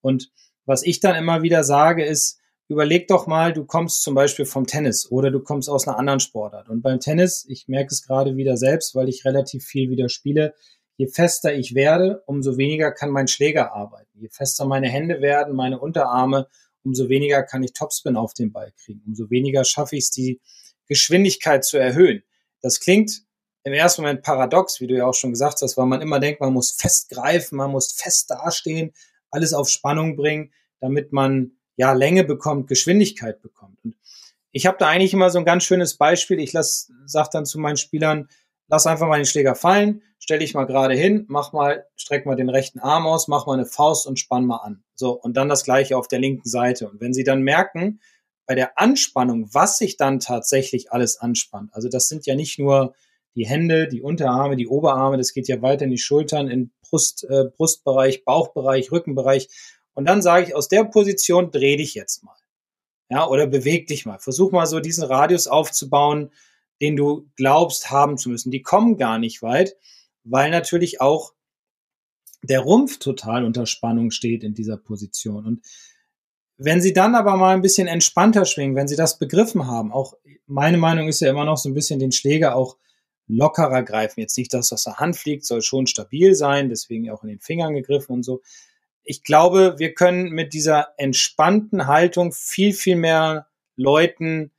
Und was ich dann immer wieder sage, ist, überleg doch mal, du kommst zum Beispiel vom Tennis oder du kommst aus einer anderen Sportart. Und beim Tennis, ich merke es gerade wieder selbst, weil ich relativ viel wieder spiele, je fester ich werde, umso weniger kann mein Schläger arbeiten. Je fester meine Hände werden, meine Unterarme, umso weniger kann ich Topspin auf den Ball kriegen. Umso weniger schaffe ich es, die Geschwindigkeit zu erhöhen. Das klingt im ersten Moment paradox, wie du ja auch schon gesagt hast, weil man immer denkt, man muss festgreifen, man muss fest dastehen, alles auf Spannung bringen, damit man ja Länge bekommt, Geschwindigkeit bekommt. Und ich habe da eigentlich immer so ein ganz schönes Beispiel. Ich lass, sag dann zu meinen Spielern, lass einfach mal den Schläger fallen, stell dich mal gerade hin, mach mal, streck mal den rechten Arm aus, mach mal eine Faust und spann mal an. So, und dann das gleiche auf der linken Seite. Und wenn sie dann merken, bei der Anspannung, was sich dann tatsächlich alles anspannt, also das sind ja nicht nur die Hände, die Unterarme, die Oberarme, das geht ja weiter in die Schultern, in Brust, äh, Brustbereich, Bauchbereich, Rückenbereich. Und dann sage ich, aus der Position dreh dich jetzt mal. Ja, oder beweg dich mal. Versuch mal so diesen Radius aufzubauen, den du glaubst haben zu müssen. Die kommen gar nicht weit, weil natürlich auch der Rumpf total unter Spannung steht in dieser Position. Und wenn sie dann aber mal ein bisschen entspannter schwingen, wenn sie das begriffen haben, auch meine Meinung ist ja immer noch so ein bisschen den Schläger auch lockerer greifen. Jetzt nicht, dass das aus der Hand fliegt, soll schon stabil sein, deswegen auch in den Fingern gegriffen und so. Ich glaube, wir können mit dieser entspannten Haltung viel, viel mehr Leuten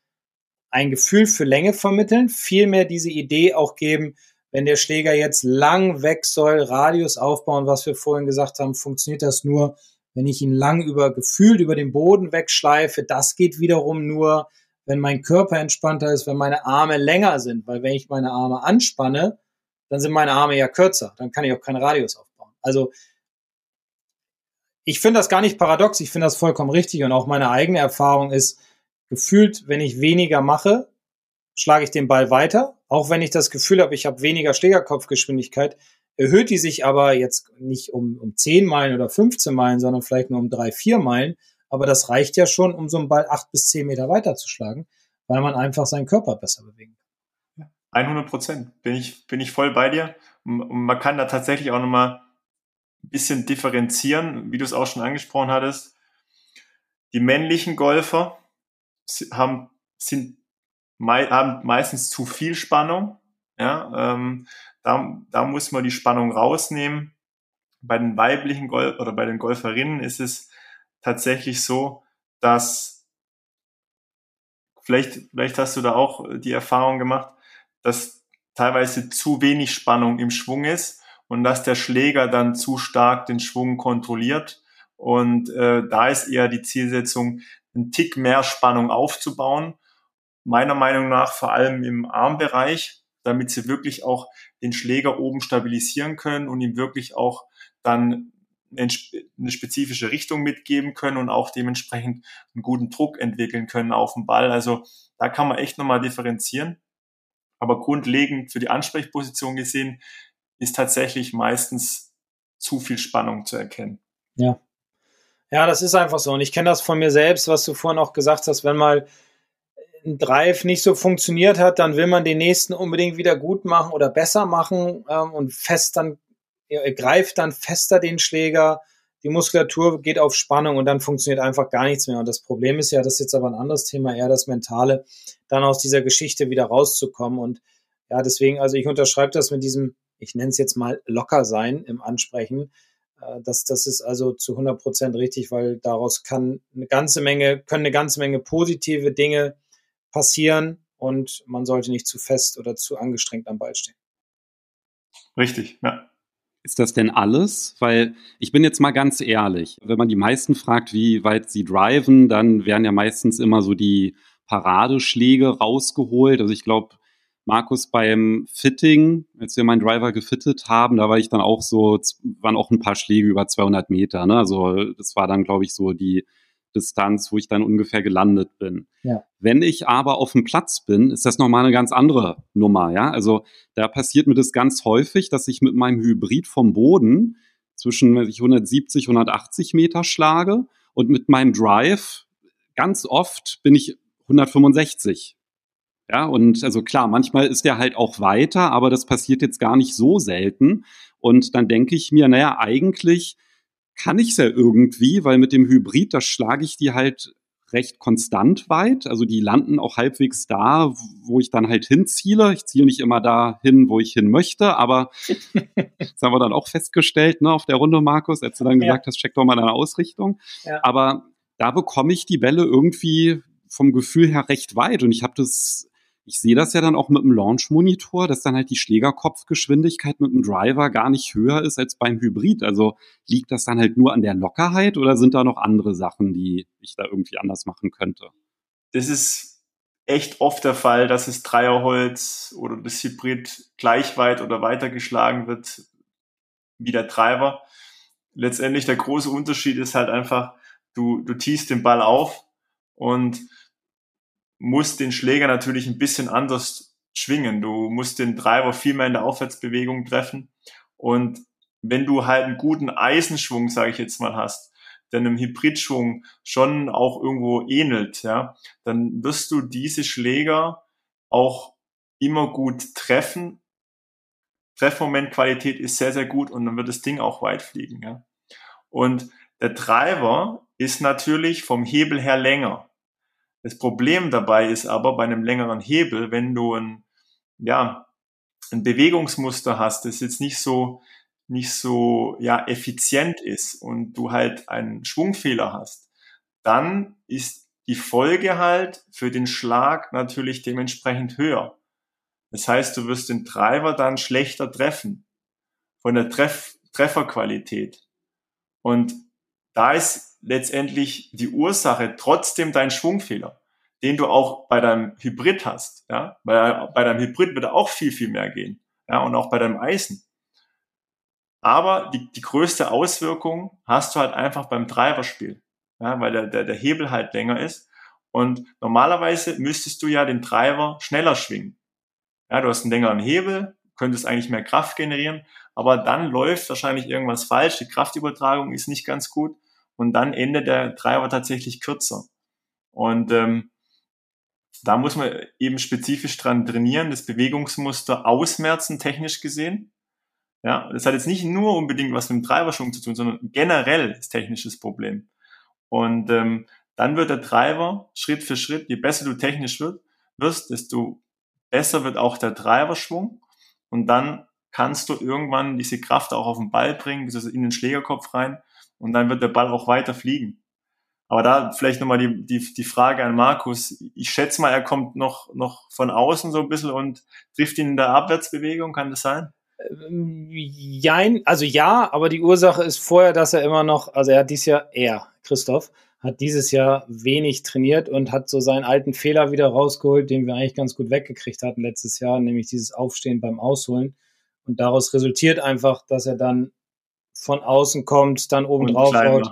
ein Gefühl für Länge vermitteln, viel mehr diese Idee auch geben, wenn der Schläger jetzt lang weg soll, Radius aufbauen, was wir vorhin gesagt haben, funktioniert das nur, wenn ich ihn lang über gefühlt über den Boden wegschleife. Das geht wiederum nur, wenn mein Körper entspannter ist, wenn meine Arme länger sind, weil wenn ich meine Arme anspanne, dann sind meine Arme ja kürzer, dann kann ich auch keinen Radius aufbauen. Also ich finde das gar nicht paradox, ich finde das vollkommen richtig. Und auch meine eigene Erfahrung ist, gefühlt, wenn ich weniger mache, schlage ich den Ball weiter, auch wenn ich das Gefühl habe, ich habe weniger Schlägerkopfgeschwindigkeit, erhöht die sich aber jetzt nicht um, um 10 Meilen oder 15 Meilen, sondern vielleicht nur um 3, 4 Meilen, aber das reicht ja schon, um so einen Ball acht bis zehn Meter weiter zu schlagen, weil man einfach seinen Körper besser bewegen kann. 100 Prozent. Bin ich, bin ich voll bei dir. Und man kann da tatsächlich auch nochmal ein bisschen differenzieren, wie du es auch schon angesprochen hattest. Die männlichen Golfer haben, sind, haben meistens zu viel Spannung. Ja, ähm, da, da muss man die Spannung rausnehmen. Bei den weiblichen Golf oder bei den Golferinnen ist es tatsächlich so, dass vielleicht, vielleicht hast du da auch die Erfahrung gemacht, dass teilweise zu wenig Spannung im Schwung ist und dass der Schläger dann zu stark den Schwung kontrolliert. Und äh, da ist eher die Zielsetzung, einen Tick mehr Spannung aufzubauen. Meiner Meinung nach vor allem im Armbereich, damit sie wirklich auch den Schläger oben stabilisieren können und ihm wirklich auch dann eine spezifische Richtung mitgeben können und auch dementsprechend einen guten Druck entwickeln können auf dem Ball. Also da kann man echt nochmal differenzieren. Aber grundlegend für die Ansprechposition gesehen ist tatsächlich meistens zu viel Spannung zu erkennen. Ja. Ja, das ist einfach so. Und ich kenne das von mir selbst, was du vorhin auch gesagt hast, wenn mal ein Drive nicht so funktioniert hat, dann will man den nächsten unbedingt wieder gut machen oder besser machen ähm, und fest dann, er greift dann fester den Schläger, die Muskulatur geht auf Spannung und dann funktioniert einfach gar nichts mehr. Und das Problem ist ja, das ist jetzt aber ein anderes Thema, eher das Mentale, dann aus dieser Geschichte wieder rauszukommen. Und ja, deswegen, also ich unterschreibe das mit diesem, ich nenne es jetzt mal locker sein im Ansprechen. Äh, das, das ist also zu 100 Prozent richtig, weil daraus kann eine ganze Menge, können eine ganze Menge positive Dinge passieren und man sollte nicht zu fest oder zu angestrengt am Ball stehen. Richtig, ja. Ist das denn alles? Weil ich bin jetzt mal ganz ehrlich, wenn man die meisten fragt, wie weit sie driven, dann werden ja meistens immer so die Paradeschläge rausgeholt. Also ich glaube, Markus beim Fitting, als wir meinen Driver gefittet haben, da war ich dann auch so, waren auch ein paar Schläge über 200 Meter. Ne? Also das war dann, glaube ich, so die Distanz, wo ich dann ungefähr gelandet bin. Ja. Wenn ich aber auf dem Platz bin, ist das nochmal eine ganz andere Nummer, ja. Also da passiert mir das ganz häufig, dass ich mit meinem Hybrid vom Boden zwischen 170, 180 Meter schlage und mit meinem Drive ganz oft bin ich 165. Ja, und also klar, manchmal ist der halt auch weiter, aber das passiert jetzt gar nicht so selten. Und dann denke ich mir, naja, eigentlich kann ich es ja irgendwie, weil mit dem Hybrid, da schlage ich die halt recht konstant weit. Also die landen auch halbwegs da, wo ich dann halt hinziele. Ich ziele nicht immer da hin, wo ich hin möchte, aber (laughs) das haben wir dann auch festgestellt, ne, auf der Runde, Markus, als du dann gesagt ja. hast, check doch mal deine Ausrichtung. Ja. Aber da bekomme ich die Bälle irgendwie vom Gefühl her recht weit und ich habe das ich sehe das ja dann auch mit dem Launch-Monitor, dass dann halt die Schlägerkopfgeschwindigkeit mit dem Driver gar nicht höher ist als beim Hybrid. Also liegt das dann halt nur an der Lockerheit oder sind da noch andere Sachen, die ich da irgendwie anders machen könnte? Das ist echt oft der Fall, dass das Dreierholz oder das Hybrid gleich weit oder weiter geschlagen wird wie der Driver. Letztendlich der große Unterschied ist halt einfach, du, du tiest den Ball auf und muss den Schläger natürlich ein bisschen anders schwingen. Du musst den Treiber viel mehr in der Aufwärtsbewegung treffen. Und wenn du halt einen guten Eisenschwung, sage ich jetzt mal, hast, der einem Hybridschwung schon auch irgendwo ähnelt, ja, dann wirst du diese Schläger auch immer gut treffen. Treffmomentqualität ist sehr, sehr gut und dann wird das Ding auch weit fliegen. Ja. Und der Treiber ist natürlich vom Hebel her länger. Das Problem dabei ist aber bei einem längeren Hebel, wenn du ein, ja, ein Bewegungsmuster hast, das jetzt nicht so, nicht so, ja, effizient ist und du halt einen Schwungfehler hast, dann ist die Folge halt für den Schlag natürlich dementsprechend höher. Das heißt, du wirst den Treiber dann schlechter treffen von der Treff Trefferqualität. Und da ist letztendlich die Ursache trotzdem dein Schwungfehler, den du auch bei deinem Hybrid hast. Ja? Bei, bei deinem Hybrid wird auch viel, viel mehr gehen. Ja? Und auch bei deinem Eisen. Aber die, die größte Auswirkung hast du halt einfach beim Treiberspiel, ja? weil der, der, der Hebel halt länger ist. Und normalerweise müsstest du ja den Treiber schneller schwingen. Ja, du hast einen längeren Hebel, könntest eigentlich mehr Kraft generieren, aber dann läuft wahrscheinlich irgendwas falsch, die Kraftübertragung ist nicht ganz gut und dann endet der Treiber tatsächlich kürzer. Und ähm, da muss man eben spezifisch dran trainieren, das Bewegungsmuster ausmerzen, technisch gesehen. Ja, das hat jetzt nicht nur unbedingt was mit dem Treiberschwung zu tun, sondern generell ist technisches Problem. Und ähm, dann wird der Treiber Schritt für Schritt, je besser du technisch wird, wirst, desto besser wird auch der Treiberschwung. Und dann kannst du irgendwann diese Kraft auch auf den Ball bringen, beziehungsweise in den Schlägerkopf rein und dann wird der Ball auch weiter fliegen. Aber da vielleicht nochmal die, die, die Frage an Markus. Ich schätze mal, er kommt noch, noch von außen so ein bisschen und trifft ihn in der Abwärtsbewegung, kann das sein? Jein, also ja, aber die Ursache ist vorher, dass er immer noch, also er hat dies Jahr, er, Christoph, hat dieses Jahr wenig trainiert und hat so seinen alten Fehler wieder rausgeholt, den wir eigentlich ganz gut weggekriegt hatten letztes Jahr, nämlich dieses Aufstehen beim Ausholen. Und daraus resultiert einfach, dass er dann von außen kommt, dann oben drauf haut.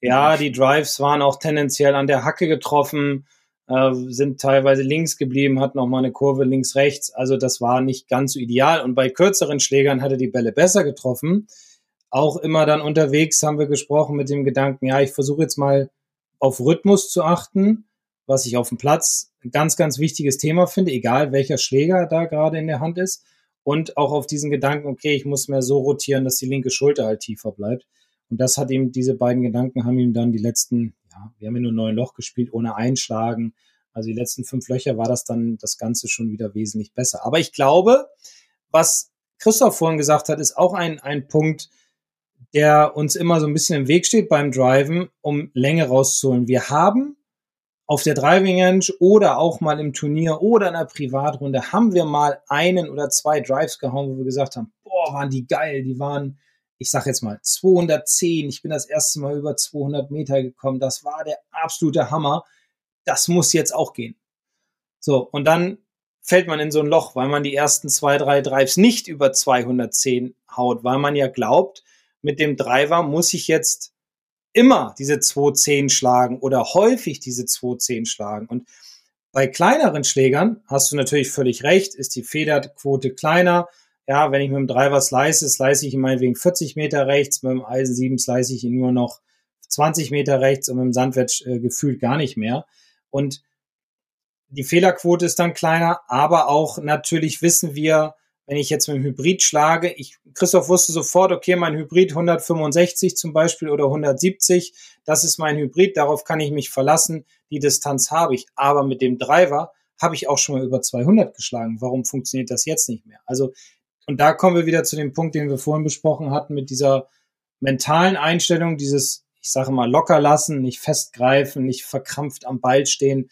Ja, die Drives waren auch tendenziell an der Hacke getroffen, äh, sind teilweise links geblieben, hatten auch mal eine Kurve links, rechts. Also das war nicht ganz so ideal. Und bei kürzeren Schlägern hat er die Bälle besser getroffen. Auch immer dann unterwegs haben wir gesprochen mit dem Gedanken, ja, ich versuche jetzt mal auf Rhythmus zu achten, was ich auf dem Platz ein ganz, ganz wichtiges Thema finde, egal welcher Schläger da gerade in der Hand ist. Und auch auf diesen Gedanken, okay, ich muss mehr so rotieren, dass die linke Schulter halt tiefer bleibt. Und das hat ihm, diese beiden Gedanken haben ihm dann die letzten, ja, wir haben ja nur neun Loch gespielt, ohne Einschlagen. Also die letzten fünf Löcher war das dann das Ganze schon wieder wesentlich besser. Aber ich glaube, was Christoph vorhin gesagt hat, ist auch ein, ein Punkt, der uns immer so ein bisschen im Weg steht beim Driven, um Länge rauszuholen. Wir haben auf der Driving Range oder auch mal im Turnier oder in einer Privatrunde haben wir mal einen oder zwei Drives gehauen, wo wir gesagt haben, boah, waren die geil, die waren, ich sag jetzt mal 210, ich bin das erste Mal über 200 Meter gekommen, das war der absolute Hammer, das muss jetzt auch gehen. So, und dann fällt man in so ein Loch, weil man die ersten zwei, drei Drives nicht über 210 haut, weil man ja glaubt, mit dem Driver muss ich jetzt immer diese 210 schlagen oder häufig diese 210 schlagen. Und bei kleineren Schlägern hast du natürlich völlig recht, ist die Federquote kleiner. Ja, wenn ich mit dem Driver slice, slice ich ihn meinetwegen 40 Meter rechts, mit dem Eisen 7 slice ich ihn nur noch 20 Meter rechts und mit dem Sandwedge äh, gefühlt gar nicht mehr. Und die Fehlerquote ist dann kleiner, aber auch natürlich wissen wir, wenn ich jetzt mit dem Hybrid schlage, ich, Christoph wusste sofort, okay, mein Hybrid 165 zum Beispiel oder 170, das ist mein Hybrid, darauf kann ich mich verlassen, die Distanz habe ich. Aber mit dem Driver habe ich auch schon mal über 200 geschlagen. Warum funktioniert das jetzt nicht mehr? Also, und da kommen wir wieder zu dem Punkt, den wir vorhin besprochen hatten, mit dieser mentalen Einstellung, dieses, ich sage mal, locker lassen, nicht festgreifen, nicht verkrampft am Ball stehen.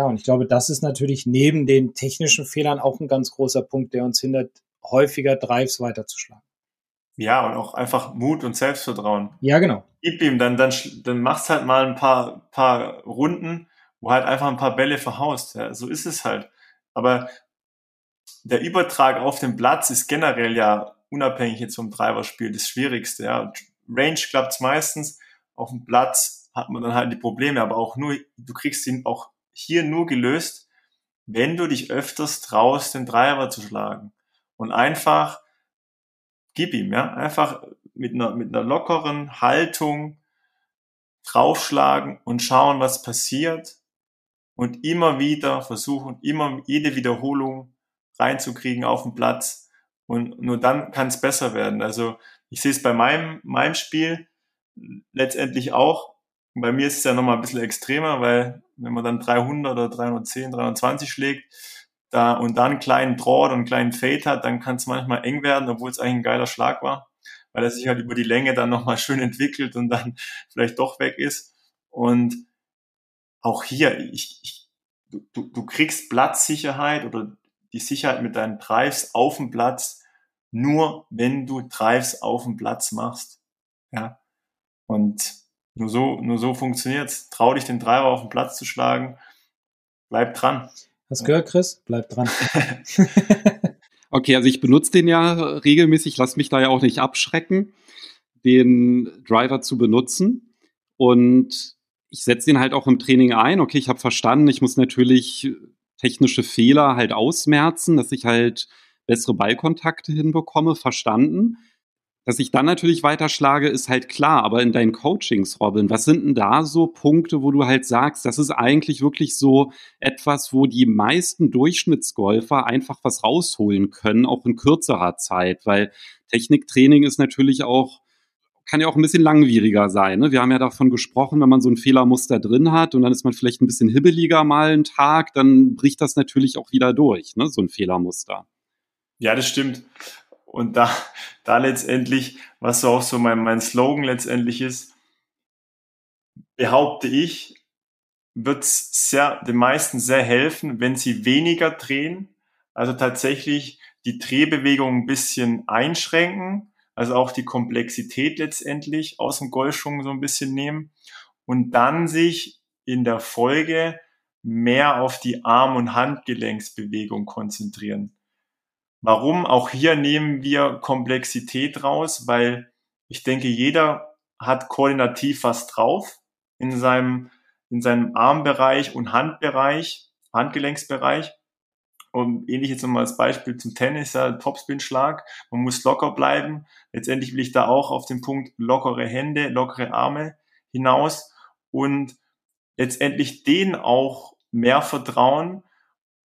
Ja, und ich glaube, das ist natürlich neben den technischen Fehlern auch ein ganz großer Punkt, der uns hindert, häufiger Drives weiterzuschlagen. Ja, und auch einfach Mut und Selbstvertrauen. Ja, genau. Gib ihm, dann, dann, dann machst halt mal ein paar, paar Runden, wo halt einfach ein paar Bälle verhaust. Ja, so ist es halt. Aber der Übertrag auf den Platz ist generell ja unabhängig jetzt vom Driverspiel das Schwierigste. Ja. Range klappt's meistens. Auf dem Platz hat man dann halt die Probleme, aber auch nur, du kriegst ihn auch hier nur gelöst, wenn du dich öfters traust, den Driver zu schlagen. Und einfach, gib ihm, ja, einfach mit einer, mit einer lockeren Haltung draufschlagen und schauen, was passiert. Und immer wieder versuchen, immer jede Wiederholung reinzukriegen auf den Platz. Und nur dann kann es besser werden. Also ich sehe es bei meinem, meinem Spiel letztendlich auch. Bei mir ist es ja nochmal ein bisschen extremer, weil wenn man dann 300 oder 310, 320 schlägt da, und dann einen kleinen Draw oder einen kleinen Fade hat, dann kann es manchmal eng werden, obwohl es eigentlich ein geiler Schlag war, weil er sich halt über die Länge dann nochmal (laughs) schön entwickelt und dann vielleicht doch weg ist. Und auch hier, ich, ich, du, du kriegst Platzsicherheit oder die Sicherheit mit deinen Drives auf dem Platz, nur wenn du Drives auf dem Platz machst. Ja. Und nur so, nur so funktioniert's. Trau dich, den Treiber auf den Platz zu schlagen. Bleib dran. Hast gehört, Chris? Bleib dran. (laughs) okay, also ich benutze den ja regelmäßig, lass mich da ja auch nicht abschrecken, den Driver zu benutzen. Und ich setze den halt auch im Training ein. Okay, ich habe verstanden, ich muss natürlich technische Fehler halt ausmerzen, dass ich halt bessere Ballkontakte hinbekomme, verstanden. Dass ich dann natürlich weiterschlage, ist halt klar, aber in deinen Coachings, Robin, was sind denn da so Punkte, wo du halt sagst, das ist eigentlich wirklich so etwas, wo die meisten Durchschnittsgolfer einfach was rausholen können, auch in kürzerer Zeit, weil Techniktraining ist natürlich auch kann ja auch ein bisschen langwieriger sein. Ne? Wir haben ja davon gesprochen, wenn man so ein Fehlermuster drin hat und dann ist man vielleicht ein bisschen hibbeliger mal einen Tag, dann bricht das natürlich auch wieder durch, ne? so ein Fehlermuster. Ja, das stimmt. Und da, da letztendlich, was so auch so mein, mein Slogan letztendlich ist, behaupte ich, wird sehr, den meisten sehr helfen, wenn sie weniger drehen, also tatsächlich die Drehbewegung ein bisschen einschränken, also auch die Komplexität letztendlich aus dem Golfschwung so ein bisschen nehmen. Und dann sich in der Folge mehr auf die Arm- und Handgelenksbewegung konzentrieren. Warum? Auch hier nehmen wir Komplexität raus, weil ich denke, jeder hat koordinativ was drauf in seinem, in seinem Armbereich und Handbereich, Handgelenksbereich. Und ähnlich jetzt nochmal als Beispiel zum Tennis, ja, Topspin-Schlag. Man muss locker bleiben. Letztendlich will ich da auch auf den Punkt lockere Hände, lockere Arme hinaus und letztendlich denen auch mehr vertrauen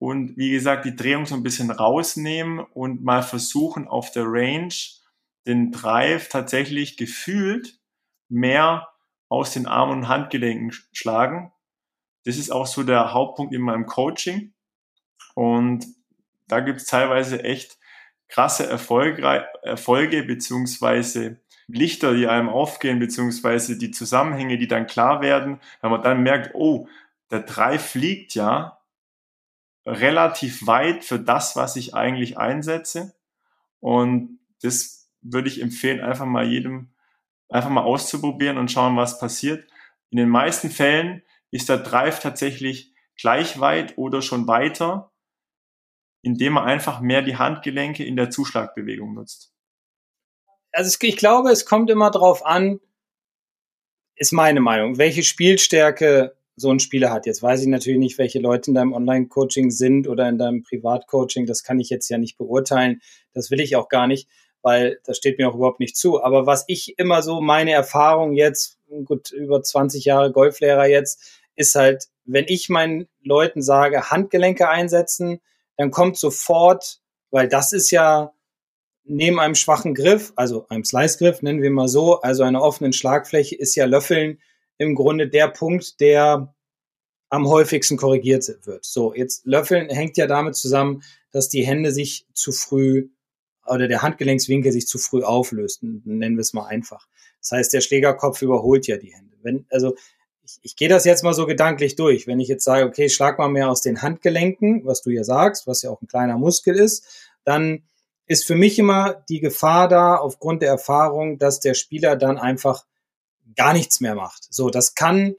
und wie gesagt, die Drehung so ein bisschen rausnehmen und mal versuchen auf der Range den Drive tatsächlich gefühlt mehr aus den Armen und Handgelenken schlagen. Das ist auch so der Hauptpunkt in meinem Coaching. Und da gibt es teilweise echt krasse Erfolge, Erfolge beziehungsweise Lichter, die einem aufgehen, beziehungsweise die Zusammenhänge, die dann klar werden, wenn man dann merkt, oh, der Drive fliegt ja relativ weit für das, was ich eigentlich einsetze. Und das würde ich empfehlen, einfach mal jedem, einfach mal auszuprobieren und schauen, was passiert. In den meisten Fällen ist der Drive tatsächlich gleich weit oder schon weiter, indem man einfach mehr die Handgelenke in der Zuschlagbewegung nutzt. Also ich glaube, es kommt immer drauf an, ist meine Meinung, welche Spielstärke so ein Spieler hat. Jetzt weiß ich natürlich nicht, welche Leute in deinem Online-Coaching sind oder in deinem Privat-Coaching. Das kann ich jetzt ja nicht beurteilen. Das will ich auch gar nicht, weil das steht mir auch überhaupt nicht zu. Aber was ich immer so, meine Erfahrung jetzt, gut, über 20 Jahre Golflehrer jetzt, ist halt, wenn ich meinen Leuten sage, Handgelenke einsetzen, dann kommt sofort, weil das ist ja neben einem schwachen Griff, also einem Slice-Griff, nennen wir mal so, also einer offenen Schlagfläche, ist ja Löffeln im Grunde der Punkt, der am häufigsten korrigiert wird. So, jetzt Löffeln hängt ja damit zusammen, dass die Hände sich zu früh oder der Handgelenkswinkel sich zu früh auflöst, nennen wir es mal einfach. Das heißt, der Schlägerkopf überholt ja die Hände. Wenn, also ich, ich gehe das jetzt mal so gedanklich durch. Wenn ich jetzt sage, okay, schlag mal mehr aus den Handgelenken, was du ja sagst, was ja auch ein kleiner Muskel ist, dann ist für mich immer die Gefahr da, aufgrund der Erfahrung, dass der Spieler dann einfach gar nichts mehr macht. So, das kann,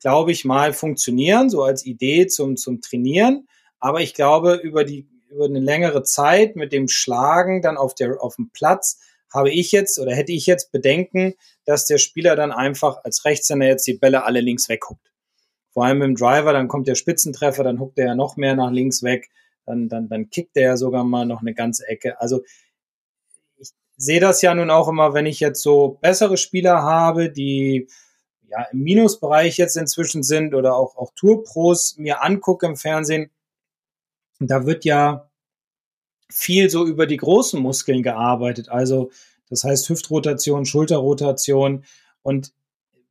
glaube ich, mal funktionieren, so als Idee zum, zum Trainieren. Aber ich glaube, über die, über eine längere Zeit mit dem Schlagen dann auf der, auf dem Platz habe ich jetzt oder hätte ich jetzt Bedenken, dass der Spieler dann einfach als Rechtshänder jetzt die Bälle alle links weghuckt. Vor allem dem Driver, dann kommt der Spitzentreffer, dann huckt er ja noch mehr nach links weg, dann, dann, dann kickt er ja sogar mal noch eine ganze Ecke. Also sehe das ja nun auch immer, wenn ich jetzt so bessere Spieler habe, die ja im Minusbereich jetzt inzwischen sind oder auch, auch Tourpros mir angucke im Fernsehen. Da wird ja viel so über die großen Muskeln gearbeitet. Also das heißt Hüftrotation, Schulterrotation und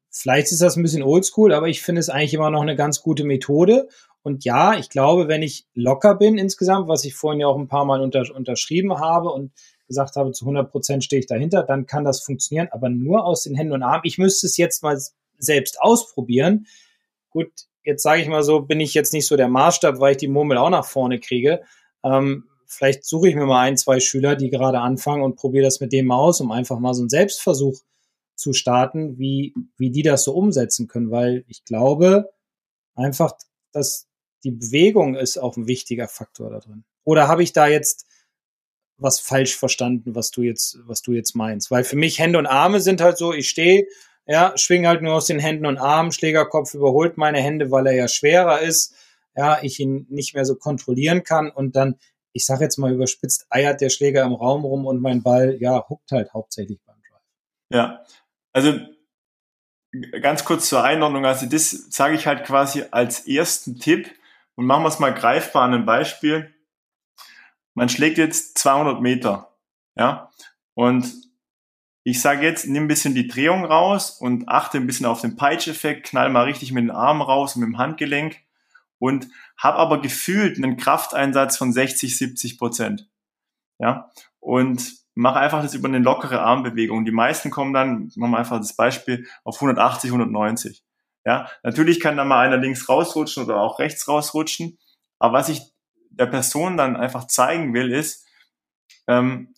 vielleicht ist das ein bisschen oldschool, aber ich finde es eigentlich immer noch eine ganz gute Methode. Und ja, ich glaube, wenn ich locker bin insgesamt, was ich vorhin ja auch ein paar Mal unter, unterschrieben habe und gesagt habe, zu 100 Prozent stehe ich dahinter, dann kann das funktionieren, aber nur aus den Händen und Armen. Ich müsste es jetzt mal selbst ausprobieren. Gut, jetzt sage ich mal so, bin ich jetzt nicht so der Maßstab, weil ich die Murmel auch nach vorne kriege. Ähm, vielleicht suche ich mir mal ein, zwei Schüler, die gerade anfangen und probiere das mit dem aus, um einfach mal so einen Selbstversuch zu starten, wie, wie die das so umsetzen können, weil ich glaube einfach, dass die Bewegung ist auch ein wichtiger Faktor da drin. Oder habe ich da jetzt was falsch verstanden, was du jetzt, was du jetzt meinst. Weil für mich Hände und Arme sind halt so, ich stehe, ja, schwinge halt nur aus den Händen und Armen, Schlägerkopf überholt meine Hände, weil er ja schwerer ist, ja, ich ihn nicht mehr so kontrollieren kann und dann, ich sage jetzt mal überspitzt, eiert der Schläger im Raum rum und mein Ball, ja, huckt halt hauptsächlich beim Drive. Ja, also ganz kurz zur Einordnung, also das sage ich halt quasi als ersten Tipp und machen wir es mal greifbar an einem Beispiel man schlägt jetzt 200 Meter, ja, und ich sage jetzt, nimm ein bisschen die Drehung raus und achte ein bisschen auf den Peitscheffekt, knall mal richtig mit den Armen raus und mit dem Handgelenk und hab aber gefühlt einen Krafteinsatz von 60, 70 Prozent, ja, und mach einfach das über eine lockere Armbewegung. Die meisten kommen dann, machen wir einfach das Beispiel, auf 180, 190. Ja, natürlich kann da mal einer links rausrutschen oder auch rechts rausrutschen. Aber was ich der Person dann einfach zeigen will, ist, ähm,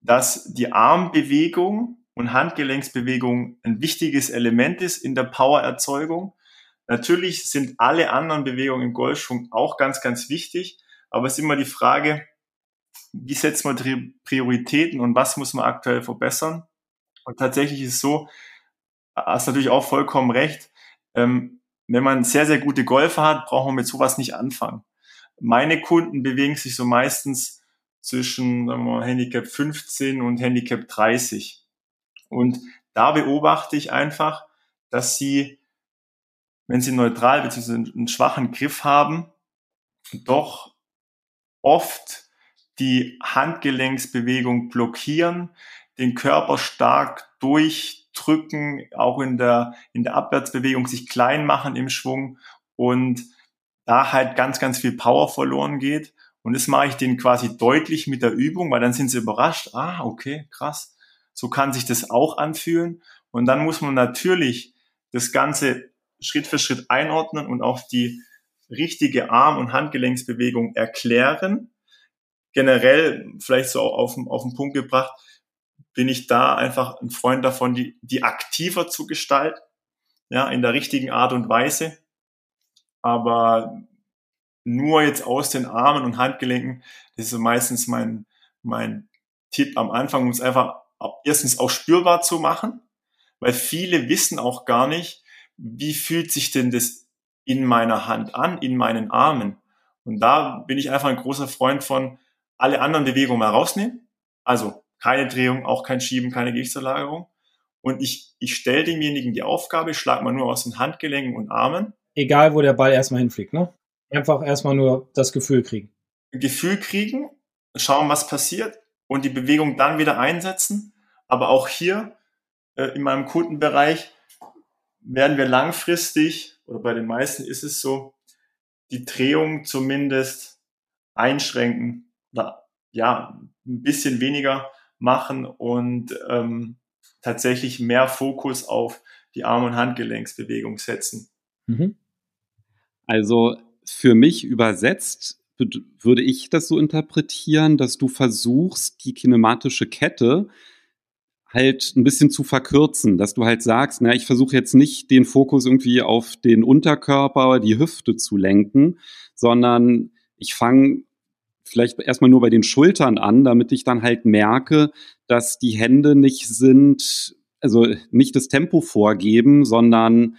dass die Armbewegung und Handgelenksbewegung ein wichtiges Element ist in der Powererzeugung. Natürlich sind alle anderen Bewegungen im Golfschwung auch ganz, ganz wichtig, aber es ist immer die Frage, wie setzt man Prioritäten und was muss man aktuell verbessern? Und tatsächlich ist es so, hast natürlich auch vollkommen recht, ähm, wenn man sehr, sehr gute Golfer hat, braucht man mit sowas nicht anfangen. Meine Kunden bewegen sich so meistens zwischen wir Handicap 15 und Handicap 30. Und da beobachte ich einfach, dass sie, wenn sie neutral bzw. einen schwachen Griff haben, doch oft die Handgelenksbewegung blockieren, den Körper stark durchdrücken, auch in der, in der Abwärtsbewegung sich klein machen im Schwung und da halt ganz, ganz viel Power verloren geht. Und das mache ich denen quasi deutlich mit der Übung, weil dann sind sie überrascht. Ah, okay, krass. So kann sich das auch anfühlen. Und dann muss man natürlich das Ganze Schritt für Schritt einordnen und auch die richtige Arm- und Handgelenksbewegung erklären. Generell, vielleicht so auf, auf den Punkt gebracht, bin ich da einfach ein Freund davon, die, die aktiver zu gestalten, ja, in der richtigen Art und Weise. Aber nur jetzt aus den Armen und Handgelenken, das ist meistens mein, mein Tipp am Anfang, um es einfach erstens auch spürbar zu machen, weil viele wissen auch gar nicht, wie fühlt sich denn das in meiner Hand an, in meinen Armen. Und da bin ich einfach ein großer Freund von, alle anderen Bewegungen mal rausnehmen. Also keine Drehung, auch kein Schieben, keine Gewichtsverlagerung. Und ich, ich stelle demjenigen die Aufgabe, schlag mal nur aus den Handgelenken und Armen. Egal, wo der Ball erstmal hinfliegt, ne? Einfach erstmal nur das Gefühl kriegen. Gefühl kriegen, schauen, was passiert und die Bewegung dann wieder einsetzen. Aber auch hier äh, in meinem Kundenbereich werden wir langfristig, oder bei den meisten ist es so, die Drehung zumindest einschränken oder ja, ein bisschen weniger machen und ähm, tatsächlich mehr Fokus auf die Arm- und Handgelenksbewegung setzen. Mhm. Also für mich übersetzt würde ich das so interpretieren, dass du versuchst, die kinematische Kette halt ein bisschen zu verkürzen, dass du halt sagst, na, ich versuche jetzt nicht den Fokus irgendwie auf den Unterkörper, die Hüfte zu lenken, sondern ich fange vielleicht erstmal nur bei den Schultern an, damit ich dann halt merke, dass die Hände nicht sind, also nicht das Tempo vorgeben, sondern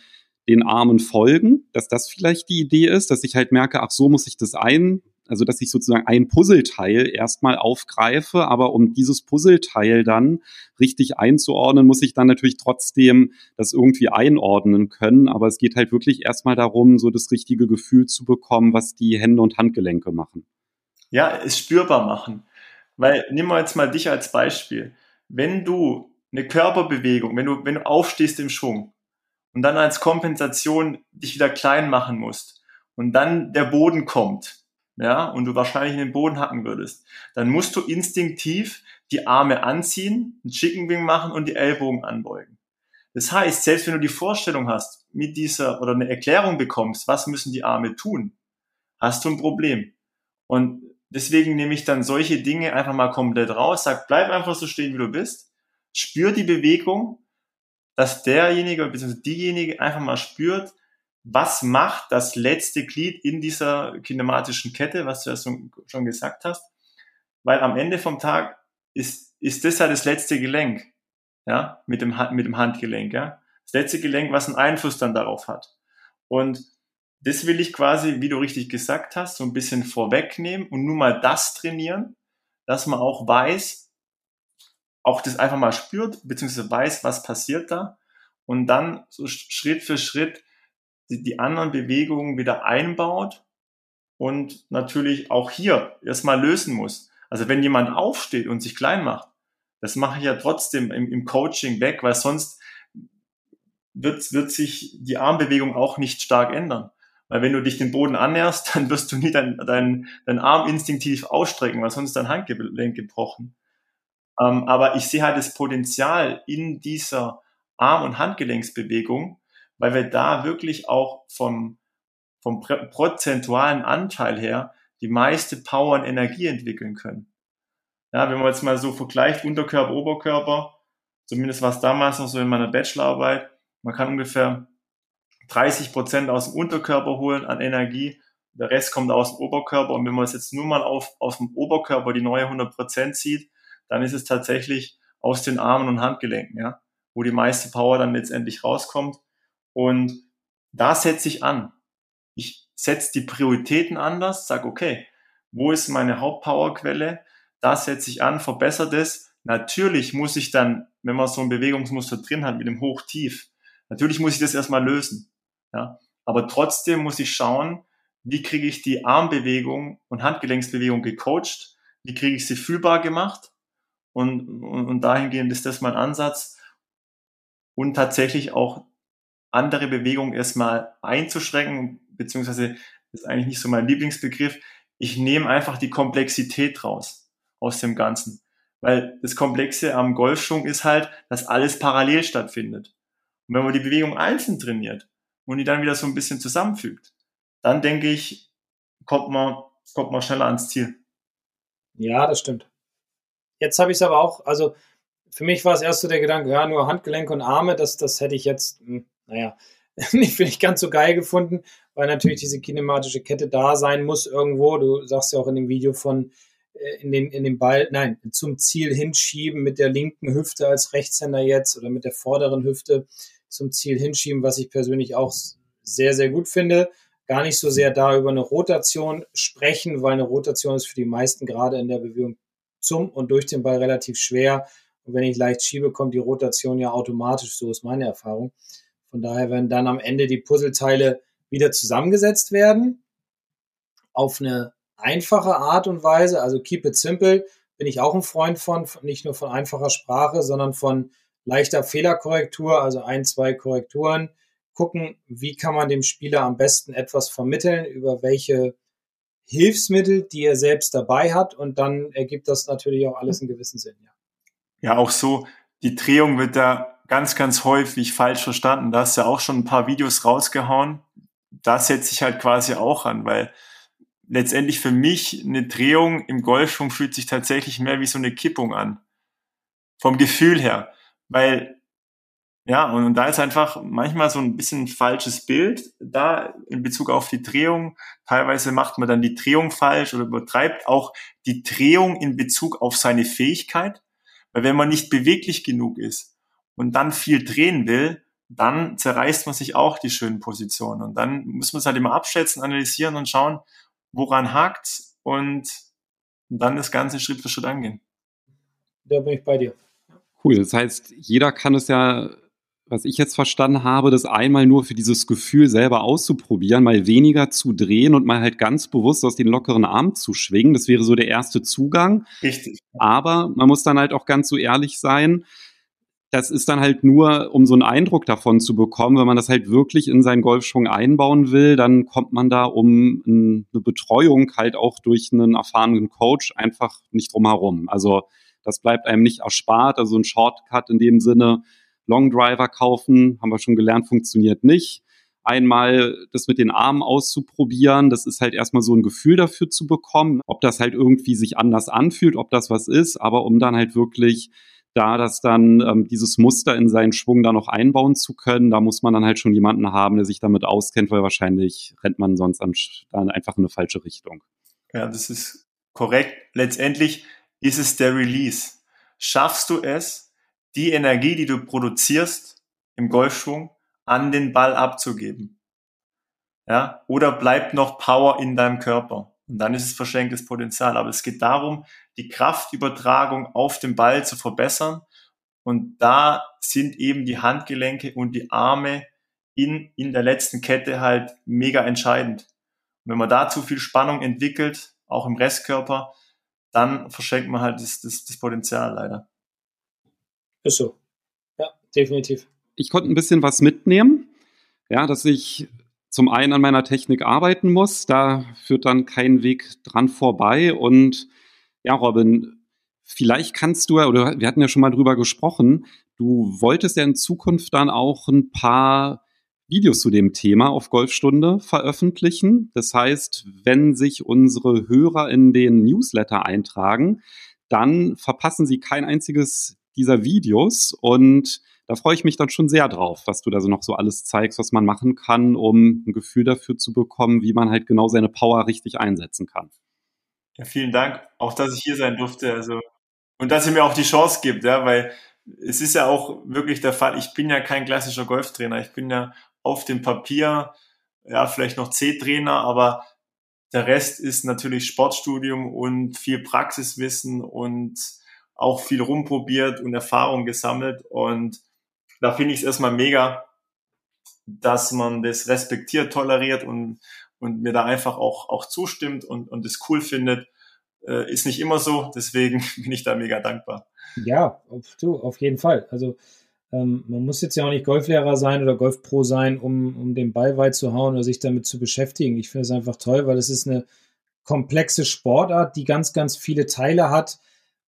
den Armen folgen, dass das vielleicht die Idee ist, dass ich halt merke, ach so muss ich das ein, also dass ich sozusagen ein Puzzleteil erstmal aufgreife, aber um dieses Puzzleteil dann richtig einzuordnen, muss ich dann natürlich trotzdem das irgendwie einordnen können, aber es geht halt wirklich erstmal darum, so das richtige Gefühl zu bekommen, was die Hände und Handgelenke machen ja, es spürbar machen. Weil, nimm mal jetzt mal dich als Beispiel. Wenn du eine Körperbewegung, wenn du, wenn du aufstehst im Schwung und dann als Kompensation dich wieder klein machen musst und dann der Boden kommt, ja, und du wahrscheinlich in den Boden hacken würdest, dann musst du instinktiv die Arme anziehen, einen Chicken Wing machen und die Ellbogen anbeugen. Das heißt, selbst wenn du die Vorstellung hast, mit dieser oder eine Erklärung bekommst, was müssen die Arme tun, hast du ein Problem. Und Deswegen nehme ich dann solche Dinge einfach mal komplett raus, sag, bleib einfach so stehen, wie du bist, spür die Bewegung, dass derjenige bzw. diejenige einfach mal spürt, was macht das letzte Glied in dieser kinematischen Kette, was du ja schon gesagt hast. Weil am Ende vom Tag ist, ist das ja das letzte Gelenk, ja, mit dem, mit dem Handgelenk, ja. Das letzte Gelenk, was einen Einfluss dann darauf hat. Und das will ich quasi, wie du richtig gesagt hast, so ein bisschen vorwegnehmen und nur mal das trainieren, dass man auch weiß, auch das einfach mal spürt, beziehungsweise weiß, was passiert da und dann so Schritt für Schritt die, die anderen Bewegungen wieder einbaut und natürlich auch hier erstmal lösen muss. Also wenn jemand aufsteht und sich klein macht, das mache ich ja trotzdem im, im Coaching weg, weil sonst wird, wird sich die Armbewegung auch nicht stark ändern. Weil wenn du dich dem Boden annäherst, (laughs) dann wirst du nie deinen dein, dein Arm instinktiv ausstrecken, weil sonst dein Handgelenk gebrochen. Ähm, aber ich sehe halt das Potenzial in dieser Arm- und Handgelenksbewegung, weil wir da wirklich auch vom, vom prozentualen Anteil her die meiste Power und Energie entwickeln können. Ja, wenn man jetzt mal so vergleicht, Unterkörper, Oberkörper, zumindest war es damals noch so in meiner Bachelorarbeit, man kann ungefähr 30 Prozent aus dem Unterkörper holen an Energie, der Rest kommt aus dem Oberkörper und wenn man es jetzt nur mal auf, aus dem Oberkörper die neue 100 Prozent sieht, dann ist es tatsächlich aus den Armen und Handgelenken, ja, wo die meiste Power dann letztendlich rauskommt und da setze ich an. Ich setze die Prioritäten anders, sage, okay, wo ist meine Hauptpowerquelle? Da setze ich an, verbessere das. Natürlich muss ich dann, wenn man so ein Bewegungsmuster drin hat mit dem Hoch-Tief, natürlich muss ich das erstmal lösen. Ja? Aber trotzdem muss ich schauen, wie kriege ich die Armbewegung und Handgelenksbewegung gecoacht, wie kriege ich sie fühlbar gemacht und, und, und dahingehend ist das mein Ansatz und tatsächlich auch andere Bewegungen erstmal einzuschränken, beziehungsweise ist eigentlich nicht so mein Lieblingsbegriff. Ich nehme einfach die Komplexität raus aus dem Ganzen. Weil das Komplexe am Golfschwung ist halt, dass alles parallel stattfindet. Und wenn man die Bewegung einzeln trainiert und die dann wieder so ein bisschen zusammenfügt, dann denke ich, kommt man, kommt man schneller ans Ziel. Ja, das stimmt. Jetzt habe ich es aber auch, also für mich war es erst so der Gedanke, ja, nur Handgelenke und Arme, das, das hätte ich jetzt, hm, naja, (laughs) nicht, finde ich ganz so geil gefunden, weil natürlich diese kinematische Kette da sein muss irgendwo. Du sagst ja auch in dem Video von äh, in den, in den Ball, nein, zum Ziel hinschieben mit der linken Hüfte als Rechtshänder jetzt oder mit der vorderen Hüfte zum Ziel hinschieben, was ich persönlich auch sehr, sehr gut finde. Gar nicht so sehr da über eine Rotation sprechen, weil eine Rotation ist für die meisten gerade in der Bewegung zum und durch den Ball relativ schwer. Und wenn ich leicht schiebe, kommt die Rotation ja automatisch, so ist meine Erfahrung. Von daher werden dann am Ende die Puzzleteile wieder zusammengesetzt werden auf eine einfache Art und Weise. Also keep it simple bin ich auch ein Freund von, nicht nur von einfacher Sprache, sondern von leichter Fehlerkorrektur, also ein, zwei Korrekturen. Gucken, wie kann man dem Spieler am besten etwas vermitteln, über welche Hilfsmittel, die er selbst dabei hat. Und dann ergibt das natürlich auch alles einen gewissen Sinn. Ja, ja auch so, die Drehung wird da ganz, ganz häufig falsch verstanden. Da hast du ja auch schon ein paar Videos rausgehauen. Da setze ich halt quasi auch an, weil letztendlich für mich eine Drehung im Golfschwung fühlt sich tatsächlich mehr wie so eine Kippung an. Vom Gefühl her. Weil, ja, und, und da ist einfach manchmal so ein bisschen ein falsches Bild da in Bezug auf die Drehung. Teilweise macht man dann die Drehung falsch oder übertreibt auch die Drehung in Bezug auf seine Fähigkeit. Weil wenn man nicht beweglich genug ist, und dann viel drehen will, dann zerreißt man sich auch die schönen Positionen. Und dann muss man es halt immer abschätzen, analysieren und schauen, woran hakt und dann das Ganze Schritt für Schritt angehen. Da bin ich bei dir. Cool. Das heißt, jeder kann es ja, was ich jetzt verstanden habe, das einmal nur für dieses Gefühl selber auszuprobieren, mal weniger zu drehen und mal halt ganz bewusst aus den lockeren Armen zu schwingen. Das wäre so der erste Zugang. Richtig. Aber man muss dann halt auch ganz so ehrlich sein das ist dann halt nur, um so einen Eindruck davon zu bekommen, wenn man das halt wirklich in seinen Golfschwung einbauen will, dann kommt man da um eine Betreuung halt auch durch einen erfahrenen Coach einfach nicht drum herum. Also das bleibt einem nicht erspart. Also ein Shortcut in dem Sinne, Long Driver kaufen, haben wir schon gelernt, funktioniert nicht. Einmal das mit den Armen auszuprobieren, das ist halt erstmal so ein Gefühl dafür zu bekommen, ob das halt irgendwie sich anders anfühlt, ob das was ist, aber um dann halt wirklich da das dann ähm, dieses Muster in seinen Schwung da noch einbauen zu können, da muss man dann halt schon jemanden haben, der sich damit auskennt, weil wahrscheinlich rennt man sonst dann einfach in eine falsche Richtung. Ja, das ist korrekt. Letztendlich ist es der Release. Schaffst du es, die Energie, die du produzierst im Golfschwung, an den Ball abzugeben? Ja, oder bleibt noch Power in deinem Körper? Und dann ist es verschenktes Potenzial. Aber es geht darum, die Kraftübertragung auf den Ball zu verbessern. Und da sind eben die Handgelenke und die Arme in, in der letzten Kette halt mega entscheidend. Und wenn man da zu viel Spannung entwickelt, auch im Restkörper, dann verschenkt man halt das, das, das Potenzial leider. Ist so. Ja, definitiv. Ich konnte ein bisschen was mitnehmen. Ja, dass ich zum einen an meiner Technik arbeiten muss. Da führt dann kein Weg dran vorbei. Und ja, Robin, vielleicht kannst du, oder wir hatten ja schon mal drüber gesprochen, du wolltest ja in Zukunft dann auch ein paar Videos zu dem Thema auf Golfstunde veröffentlichen. Das heißt, wenn sich unsere Hörer in den Newsletter eintragen, dann verpassen sie kein einziges dieser Videos und da freue ich mich dann schon sehr drauf, was du da so noch so alles zeigst, was man machen kann, um ein Gefühl dafür zu bekommen, wie man halt genau seine Power richtig einsetzen kann. Ja, vielen Dank, auch dass ich hier sein durfte. Also und dass ihr mir auch die Chance gibt, ja, weil es ist ja auch wirklich der Fall. Ich bin ja kein klassischer Golftrainer. Ich bin ja auf dem Papier, ja, vielleicht noch C-Trainer, aber der Rest ist natürlich Sportstudium und viel Praxiswissen und auch viel rumprobiert und Erfahrung gesammelt. Und da finde ich es erstmal mega, dass man das respektiert, toleriert und, und mir da einfach auch, auch zustimmt und, und es cool findet. Äh, ist nicht immer so, deswegen (laughs) bin ich da mega dankbar. Ja, auf, du, auf jeden Fall. Also ähm, man muss jetzt ja auch nicht Golflehrer sein oder Golfpro sein, um, um den Ball weit zu hauen oder sich damit zu beschäftigen. Ich finde es einfach toll, weil es ist eine komplexe Sportart, die ganz, ganz viele Teile hat.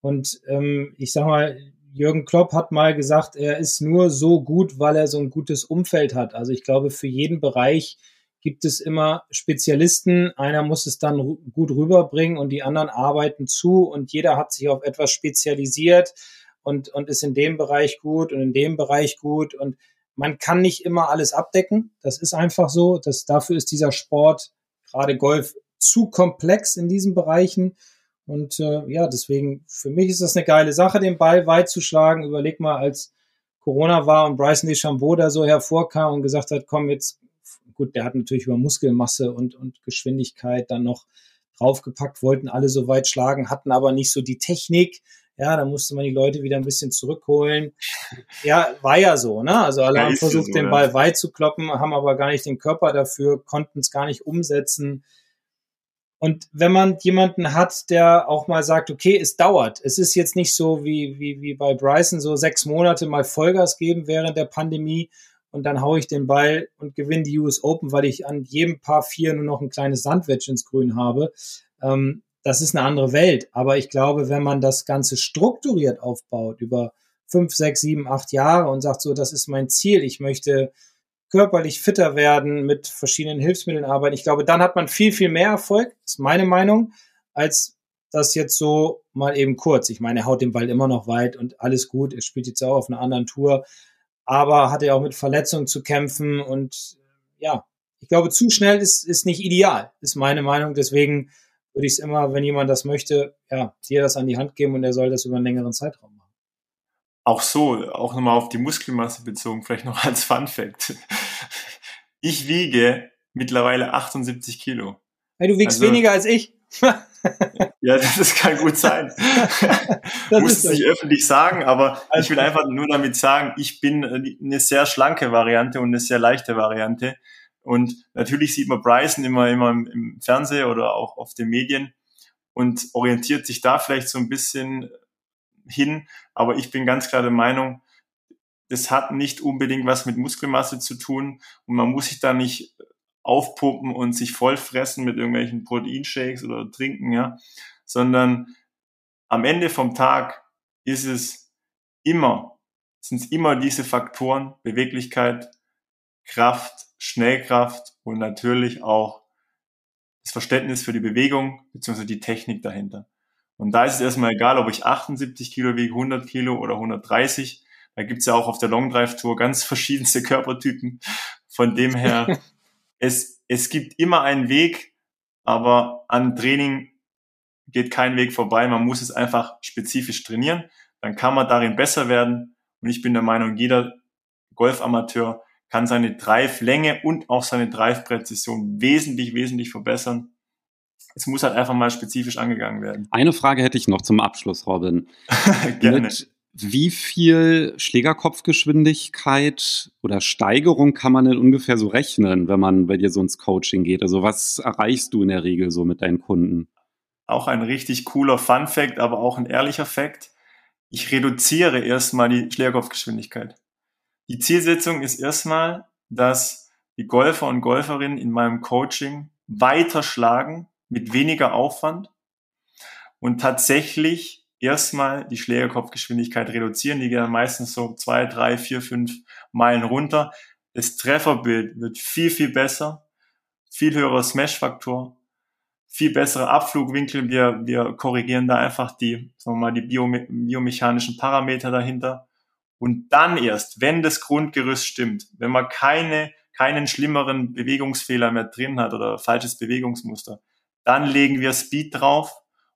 Und ähm, ich sag mal, Jürgen Klopp hat mal gesagt, er ist nur so gut, weil er so ein gutes Umfeld hat. Also ich glaube, für jeden Bereich gibt es immer Spezialisten. Einer muss es dann gut rüberbringen und die anderen arbeiten zu und jeder hat sich auf etwas spezialisiert und, und ist in dem Bereich gut und in dem Bereich gut und man kann nicht immer alles abdecken. Das ist einfach so. Das, dafür ist dieser Sport, gerade Golf, zu komplex in diesen Bereichen. Und äh, ja, deswegen, für mich ist das eine geile Sache, den Ball weit zu schlagen. Überleg mal, als Corona war und Bryson DeChambeau da so hervorkam und gesagt hat, komm, jetzt, gut, der hat natürlich über Muskelmasse und, und Geschwindigkeit dann noch draufgepackt, wollten alle so weit schlagen, hatten aber nicht so die Technik. Ja, da musste man die Leute wieder ein bisschen zurückholen. Ja, war ja so, ne? Also alle ja, haben versucht, so, den Ball weit zu kloppen, haben aber gar nicht den Körper dafür, konnten es gar nicht umsetzen. Und wenn man jemanden hat, der auch mal sagt, okay, es dauert. Es ist jetzt nicht so wie, wie, wie bei Bryson, so sechs Monate mal Vollgas geben während der Pandemie und dann haue ich den Ball und gewinne die US Open, weil ich an jedem Paar vier nur noch ein kleines Sandwich ins Grün habe. Ähm, das ist eine andere Welt. Aber ich glaube, wenn man das Ganze strukturiert aufbaut über fünf, sechs, sieben, acht Jahre und sagt so, das ist mein Ziel, ich möchte körperlich fitter werden, mit verschiedenen Hilfsmitteln arbeiten. Ich glaube, dann hat man viel, viel mehr Erfolg, ist meine Meinung, als das jetzt so mal eben kurz. Ich meine, er haut den Ball immer noch weit und alles gut. Er spielt jetzt auch auf einer anderen Tour, aber hat er auch mit Verletzungen zu kämpfen und ja, ich glaube, zu schnell ist, ist nicht ideal, ist meine Meinung. Deswegen würde ich es immer, wenn jemand das möchte, ja, dir das an die Hand geben und er soll das über einen längeren Zeitraum machen auch so, auch nochmal auf die Muskelmasse bezogen, vielleicht noch als Fun Fact. Ich wiege mittlerweile 78 Kilo. Hey, du wiegst also, weniger als ich. (laughs) ja, das kann gut sein. (laughs) Muss es nicht öffentlich sagen, aber ich will einfach nur damit sagen, ich bin eine sehr schlanke Variante und eine sehr leichte Variante. Und natürlich sieht man Bryson immer, immer im Fernsehen oder auch auf den Medien und orientiert sich da vielleicht so ein bisschen hin. Aber ich bin ganz klar der Meinung, das hat nicht unbedingt was mit Muskelmasse zu tun und man muss sich da nicht aufpumpen und sich vollfressen mit irgendwelchen Proteinshakes oder trinken, ja, sondern am Ende vom Tag ist es immer, sind es immer diese Faktoren, Beweglichkeit, Kraft, Schnellkraft und natürlich auch das Verständnis für die Bewegung bzw. die Technik dahinter. Und da ist es erstmal egal, ob ich 78 Kilo wiege, 100 Kilo oder 130. Da gibt's ja auch auf der Long Drive Tour ganz verschiedenste Körpertypen. Von dem her, (laughs) es, es gibt immer einen Weg, aber an Training geht kein Weg vorbei. Man muss es einfach spezifisch trainieren. Dann kann man darin besser werden. Und ich bin der Meinung, jeder Golfamateur kann seine Drive-Länge und auch seine Drive-Präzision wesentlich, wesentlich verbessern es muss halt einfach mal spezifisch angegangen werden. Eine Frage hätte ich noch zum Abschluss, Robin. (laughs) Gerne. Mit wie viel Schlägerkopfgeschwindigkeit oder Steigerung kann man denn ungefähr so rechnen, wenn man bei dir so ins Coaching geht? Also was erreichst du in der Regel so mit deinen Kunden? Auch ein richtig cooler Fun Fact, aber auch ein ehrlicher Fact. Ich reduziere erstmal die Schlägerkopfgeschwindigkeit. Die Zielsetzung ist erstmal, dass die Golfer und Golferinnen in meinem Coaching weiter schlagen, mit weniger Aufwand und tatsächlich erstmal die Schlägerkopfgeschwindigkeit reduzieren. Die gehen meistens so zwei, drei, vier, fünf Meilen runter. Das Trefferbild wird viel, viel besser, viel höherer Smash-Faktor, viel bessere Abflugwinkel. Wir, wir korrigieren da einfach die, sagen wir mal, die biome biomechanischen Parameter dahinter. Und dann erst, wenn das Grundgerüst stimmt, wenn man keine, keinen schlimmeren Bewegungsfehler mehr drin hat oder falsches Bewegungsmuster, dann legen wir Speed drauf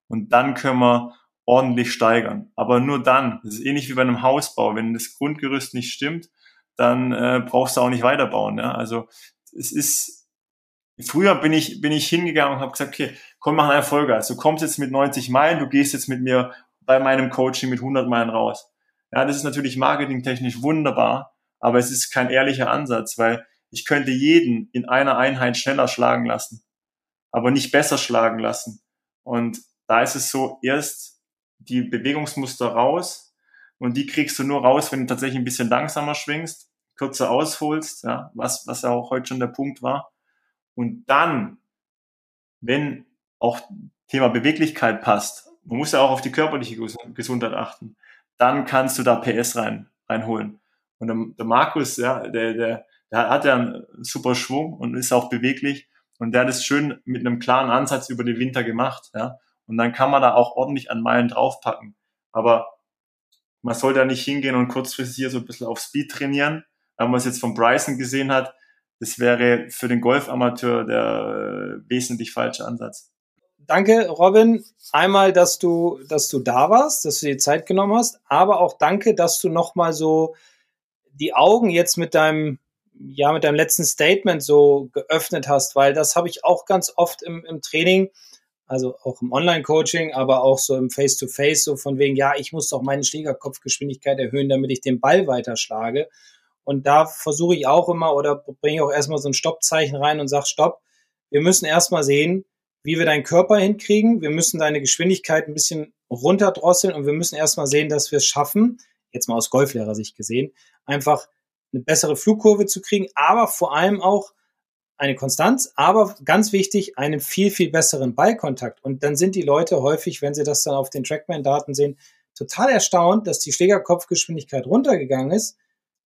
und dann können wir ordentlich steigern. Aber nur dann. Das ist ähnlich wie bei einem Hausbau. Wenn das Grundgerüst nicht stimmt, dann äh, brauchst du auch nicht weiterbauen. Ja? Also es ist früher bin ich bin ich hingegangen und habe gesagt, okay, komm, mach einen Vollgas. Du kommst jetzt mit 90 Meilen, du gehst jetzt mit mir bei meinem Coaching mit 100 Meilen raus. Ja, das ist natürlich marketingtechnisch wunderbar, aber es ist kein ehrlicher Ansatz, weil ich könnte jeden in einer Einheit schneller schlagen lassen, aber nicht besser schlagen lassen. Und da ist es so, erst die Bewegungsmuster raus und die kriegst du nur raus, wenn du tatsächlich ein bisschen langsamer schwingst, kürzer ausholst, ja, was, was ja auch heute schon der Punkt war. Und dann, wenn auch Thema Beweglichkeit passt, man muss ja auch auf die körperliche Gesundheit achten, dann kannst du da PS rein, reinholen. Und der, der Markus, ja, der, der, der hat ja einen super Schwung und ist auch beweglich und der hat es schön mit einem klaren Ansatz über den Winter gemacht, ja. Und dann kann man da auch ordentlich an Meilen draufpacken. Aber man soll da nicht hingehen und kurzfristig hier so ein bisschen auf Speed trainieren. Wenn man es jetzt von Bryson gesehen hat, das wäre für den Golfamateur der äh, wesentlich falsche Ansatz. Danke, Robin. Einmal, dass du, dass du da warst, dass du dir Zeit genommen hast, aber auch danke, dass du nochmal so die Augen jetzt mit deinem, ja, mit deinem letzten Statement so geöffnet hast, weil das habe ich auch ganz oft im, im Training, also auch im Online-Coaching, aber auch so im Face-to-Face, -face, so von wegen, ja, ich muss doch meine Schlägerkopfgeschwindigkeit erhöhen, damit ich den Ball weiterschlage. Und da versuche ich auch immer oder bringe ich auch erstmal so ein Stoppzeichen rein und sage, stopp, wir müssen erstmal sehen, wie wir deinen Körper hinkriegen. Wir müssen deine Geschwindigkeit ein bisschen runterdrosseln und wir müssen erstmal sehen, dass wir es schaffen, jetzt mal aus Golflehrersicht gesehen, einfach eine bessere Flugkurve zu kriegen, aber vor allem auch eine Konstanz, aber ganz wichtig, einen viel, viel besseren Ballkontakt. Und dann sind die Leute häufig, wenn sie das dann auf den Trackman-Daten sehen, total erstaunt, dass die Schlägerkopfgeschwindigkeit runtergegangen ist,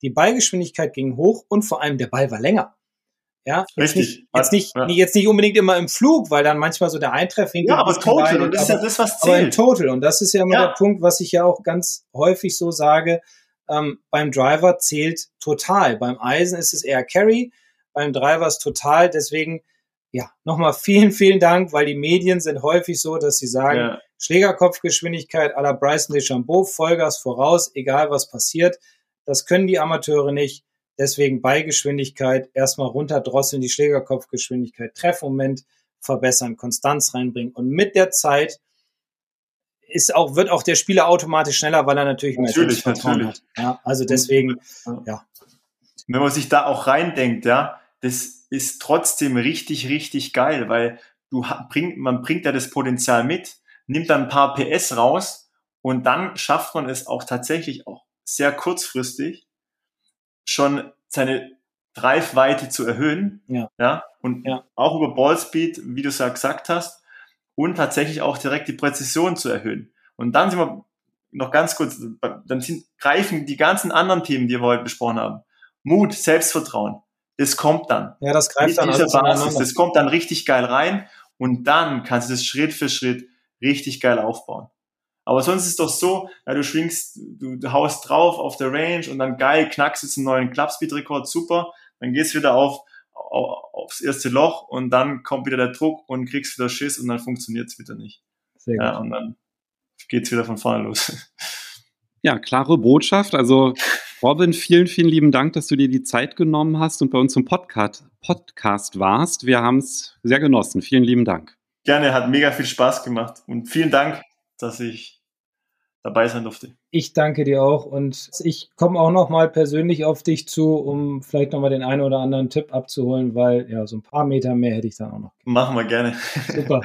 die Ballgeschwindigkeit ging hoch und vor allem der Ball war länger. Ja, jetzt Richtig. Nicht, jetzt, nicht, ja. jetzt nicht unbedingt immer im Flug, weil dann manchmal so der Eintreffwinkel. Ja, aber total. Und das ist ja das, was zählt. Aber im Total. Und das ist ja immer ja. der Punkt, was ich ja auch ganz häufig so sage. Ähm, beim Driver zählt total. Beim Eisen ist es eher Carry. Beim Driver ist total. Deswegen, ja, nochmal vielen, vielen Dank, weil die Medien sind häufig so, dass sie sagen, ja. Schlägerkopfgeschwindigkeit à la Bryson DeChambeau, Vollgas voraus, egal was passiert. Das können die Amateure nicht. Deswegen bei Geschwindigkeit erstmal runterdrosseln, die Schlägerkopfgeschwindigkeit, Treffmoment verbessern, Konstanz reinbringen. Und mit der Zeit ist auch, wird auch der Spieler automatisch schneller, weil er natürlich mehr natürlich, natürlich. hat. Ja, also deswegen, ja. Wenn man sich da auch reindenkt, ja, das ist trotzdem richtig, richtig geil, weil du bringt, man bringt ja das Potenzial mit, nimmt dann ein paar PS raus und dann schafft man es auch tatsächlich auch sehr kurzfristig schon seine Drive-Weite zu erhöhen. Ja. ja und ja. auch über Ballspeed, wie du es ja gesagt hast, und tatsächlich auch direkt die Präzision zu erhöhen. Und dann sind wir noch ganz kurz, dann sind, greifen die ganzen anderen Themen, die wir heute besprochen haben. Mut, Selbstvertrauen, das kommt dann. Ja, das greift dann dieser Basis, Das kommt dann richtig geil rein und dann kannst du das Schritt für Schritt richtig geil aufbauen. Aber sonst ist es doch so, ja, du schwingst, du, du haust drauf auf der Range und dann geil, knackst jetzt einen neuen Clubspeed-Rekord, super. Dann gehst wieder auf, auf, aufs erste Loch und dann kommt wieder der Druck und kriegst wieder Schiss und dann funktioniert es wieder nicht. Sehr ja, und dann geht's wieder von vorne los. Ja, klare Botschaft. Also (laughs) Robin, vielen, vielen lieben Dank, dass du dir die Zeit genommen hast und bei uns im Podcast, Podcast warst. Wir haben es sehr genossen. Vielen lieben Dank. Gerne, hat mega viel Spaß gemacht und vielen Dank dass ich dabei sein durfte. Ich danke dir auch und ich komme auch noch mal persönlich auf dich zu, um vielleicht noch mal den einen oder anderen Tipp abzuholen, weil ja, so ein paar Meter mehr hätte ich dann auch noch. Machen wir gerne. Super.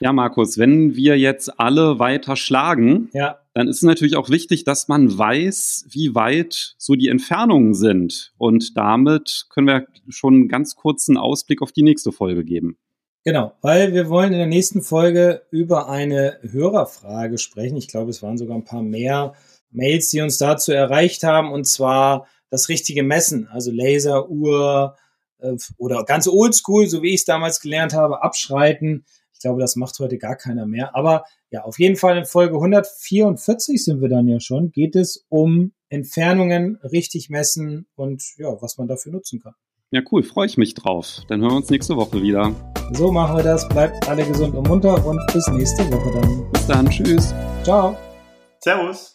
Ja, Markus, wenn wir jetzt alle weiter schlagen, ja. Dann ist es natürlich auch wichtig, dass man weiß, wie weit so die Entfernungen sind. Und damit können wir schon einen ganz kurzen Ausblick auf die nächste Folge geben. Genau, weil wir wollen in der nächsten Folge über eine Hörerfrage sprechen. Ich glaube, es waren sogar ein paar mehr Mails, die uns dazu erreicht haben, und zwar das richtige Messen, also Laser, Uhr äh, oder ganz oldschool, so wie ich es damals gelernt habe, abschreiten. Ich glaube, das macht heute gar keiner mehr. Aber ja, auf jeden Fall in Folge 144 sind wir dann ja schon, geht es um Entfernungen richtig messen und ja, was man dafür nutzen kann. Ja, cool, freue ich mich drauf. Dann hören wir uns nächste Woche wieder. So machen wir das. Bleibt alle gesund und munter und bis nächste Woche dann. Bis dann, tschüss. Ciao. Servus.